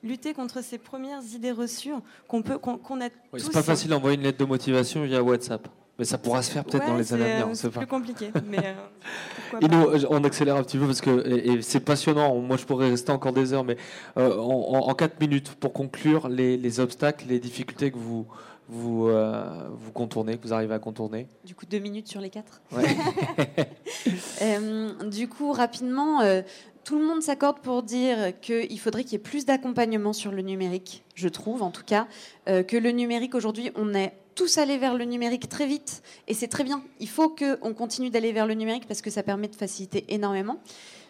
lutter contre ces premières idées reçues qu'on peut qu'on a. c'est pas facile d'envoyer une lettre de motivation via WhatsApp. Mais ça pourra se faire peut-être dans les années à venir. C'est plus compliqué. Mais euh, et nous, on accélère un petit peu parce que c'est passionnant. Moi, je pourrais rester encore des heures, mais euh, en, 4 minutes pour conclure les, obstacles, les difficultés que vous vous, euh, vous contournez, que vous arrivez à contourner. Du coup, deux minutes sur les quatre. du coup, rapidement, tout le monde s'accorde pour dire qu'il faudrait qu'il y ait plus d'accompagnement sur le numérique, je trouve en tout cas, que le numérique aujourd'hui, on est tous aller vers le numérique très vite, et c'est très bien. Il faut qu'on continue d'aller vers le numérique parce que ça permet de faciliter énormément.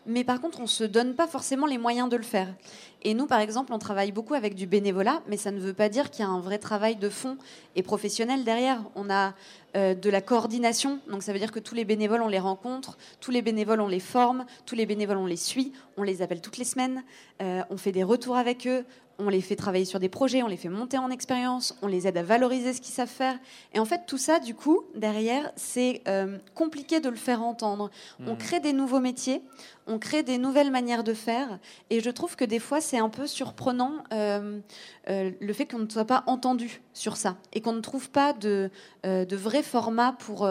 Mais par contre, on ne se donne pas forcément les moyens de le faire. Et nous, par exemple, on travaille beaucoup avec du bénévolat, mais ça ne veut pas dire qu'il y a un vrai travail de fond et professionnel derrière. On a euh, de la coordination, donc ça veut dire que tous les bénévoles, on les rencontre, tous les bénévoles, on les forme, tous les bénévoles, on les suit, on les appelle toutes les semaines, euh, on fait des retours avec eux, on les fait travailler sur des projets, on les fait monter en expérience, on les aide à valoriser ce qu'ils savent faire. Et en fait, tout ça, du coup, derrière, c'est euh, compliqué de le faire entendre. On hmm. crée des nouveaux métiers, on crée des nouvelles manières de faire. Et je trouve que des fois, c'est un peu surprenant euh, euh, le fait qu'on ne soit pas entendu sur ça et qu'on ne trouve pas de, de vrai format pour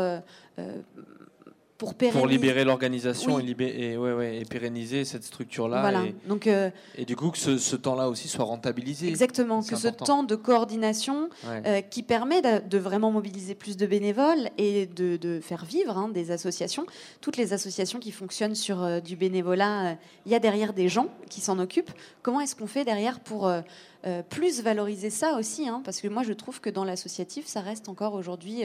pour, libérer l'organisation et, et, ouais, et, pérenniser cette structure-là. Et, Donc, euh, et du coup, que ce, temps-là aussi soit rentabilisé. Exactement, que ce temps de coordination euh, qui permet de, vraiment mobiliser plus de bénévoles et de, faire vivre hein, des associations. Toutes les associations qui fonctionnent sur euh, du bénévolat, il y a derrière des gens qui s'en occupent. Comment est-ce qu'on fait derrière pour plus valoriser ça aussi hein? Parce que moi, je trouve que dans l'associatif, ça reste encore aujourd'hui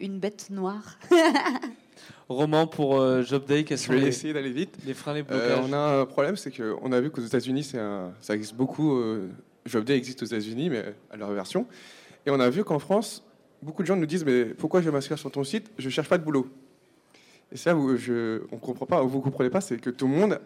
une bête noire. Roman pour euh, Job Day, qu'est-ce que Je vais essayer d'aller vite. Les freins, les blocages? Euh, on a un problème, c'est qu'on a vu qu'aux États-Unis, ça existe beaucoup. Euh, Job Day existe aux États-Unis, mais à leur version. Et on a vu qu'en France, beaucoup de gens nous disent Mais pourquoi je vais m'inscrire sur ton site? Je cherche pas de boulot. Et ça, je, on comprend pas, vous comprenez pas, c'est que tout le monde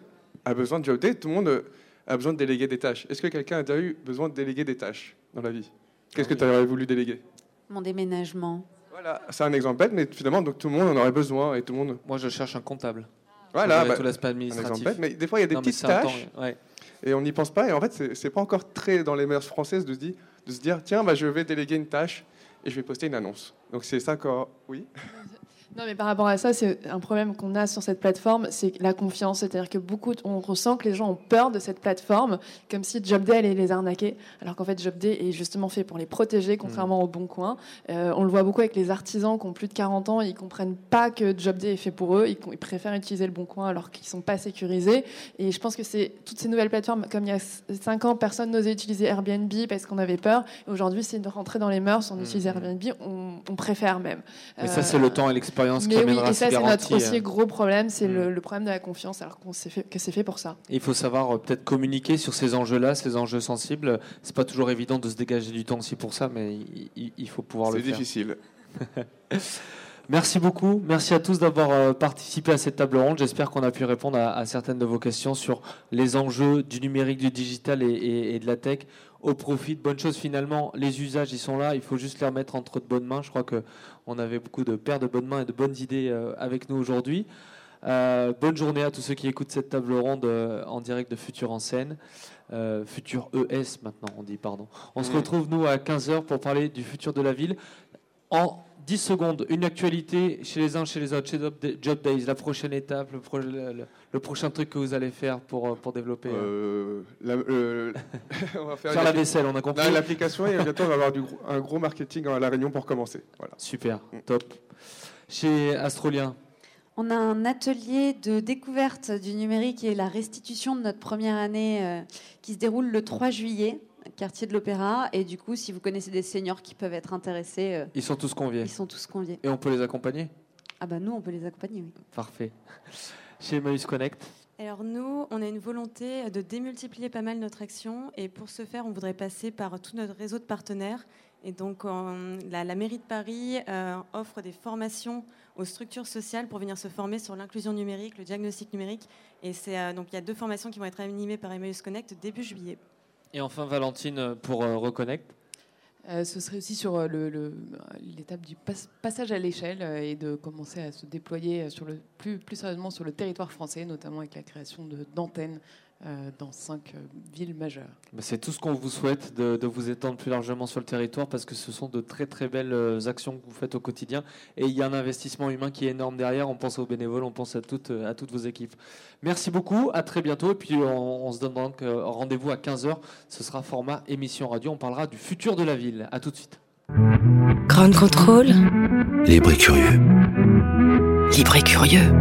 a besoin de Job Day, tout le monde a besoin de déléguer des tâches. Est-ce que quelqu'un a déjà eu besoin de déléguer des tâches dans la vie? Qu'est-ce que tu aurais voulu déléguer? Mon déménagement. Voilà, c'est un exemple bête, mais finalement, donc, tout le monde en aurait besoin et tout le monde. Moi, je cherche un comptable. Voilà, bah, tout l'aspect administratif. mais des fois, il y a des petites tâches et on n'y pense pas. Et en fait, c'est pas encore très dans les mœurs françaises de se dire, de se dire tiens, bah, je vais déléguer une tâche et je vais poster une annonce. Donc c'est ça encore. Oui? Non, mais par rapport à ça, c'est un problème qu'on a sur cette plateforme, c'est la confiance. C'est-à-dire que beaucoup, on ressent que les gens ont peur de cette plateforme, comme si Jobday allait les arnaquer, alors qu'en fait, Jobday est justement fait pour les protéger, contrairement mm. au Bon Coin. Euh, on le voit beaucoup avec les artisans qui ont plus de 40 ans, ils comprennent pas que Jobday est fait pour eux, ils, préfèrent utiliser le Bon Coin alors qu'ils sont pas sécurisés. Et je pense que c'est toutes ces nouvelles plateformes, comme il y a 5 ans, personne n'osait utiliser Airbnb parce qu'on avait peur. Aujourd'hui, c'est de rentrer dans les mœurs, on mm. utilise Airbnb, on, préfère même. Mais ça, c'est le temps et l'expérience l'expérience qui Mais oui, amènera et ça, c'est notre aussi euh. gros problème, c'est Mm. le, le problème de la confiance, alors qu'on s'est fait, que c'est fait pour ça. Il faut savoir euh, peut-être communiquer sur ces enjeux-là, ces enjeux sensibles. C'est pas toujours évident de se dégager du temps aussi pour ça, mais il, il- faut pouvoir le C'est faire. difficile. Merci beaucoup. Merci à tous d'avoir euh, participé à cette table ronde. J'espère qu'on a pu répondre à, à certaines de vos questions sur les enjeux du numérique, du digital et, et- et de la tech au profit de bonnes choses. Finalement, les usages, ils sont là. Il faut juste les remettre entre de bonnes mains. Je crois que on avait beaucoup de paires de bonnes mains et de bonnes idées euh, avec nous aujourd'hui. Euh, bonne journée à tous ceux qui écoutent cette table ronde euh, en direct de Futur en scène. Euh, Futur ES maintenant, on dit, pardon. On se Mm. retrouve, nous, à 15h pour parler du futur de la ville. En 10 secondes, une actualité chez les uns, chez les autres, chez Job Day- Job Days, la prochaine étape, le, pro- le- le- le prochain truc que vous allez faire pour, euh, pour développer. euh, Euh, la- euh, on va faire la vaisselle, on a compris. Non, l'application et bientôt on va avoir du gros- un gros marketing à la Réunion pour commencer. Voilà. Super, Mm. top. Chez Astrolien, On a un atelier de découverte du numérique et la restitution de notre première année euh, qui se déroule le 3 juillet, quartier de l'Opéra. Et du coup, si vous connaissez des seniors qui peuvent être intéressés, euh, ils sont tous conviés. ils sont tous conviés. Et on peut les accompagner? Ah bah nous, on peut les accompagner, oui. Parfait. Chez Emmaüs Connect, Alors nous, on a une volonté de démultiplier pas mal notre action et pour ce faire, on voudrait passer par tout notre réseau de partenaires. Et donc on- la, la mairie de Paris euh, offre des formations aux structures sociales pour venir se former sur l'inclusion numérique, le diagnostic numérique. Et c'est euh, donc il y a deux formations qui vont être animées par Emmaüs Connect début juillet. Et enfin Valentine pour euh, Reconnect. Euh, ce serait aussi sur euh, l'étape du pas- passage à l'échelle euh, et de commencer à se déployer plus, plus sérieusement sur le territoire français, notamment avec la création d'antennes dans cinq euh, villes majeures. Ben, C'est tout ce qu'on vous souhaite de, de vous étendre plus largement sur le territoire parce que ce sont de très très belles euh, actions que vous faites au quotidien et il y a un investissement humain qui est énorme derrière. On pense aux bénévoles, on pense à toutes, euh, à toutes vos équipes. Merci beaucoup, à très bientôt et puis on, on se donne donc euh, rendez-vous à 15h. Ce sera format émission radio. On parlera du futur de la ville. À tout de suite. Ground Control, Libre et curieux. libre et curieux.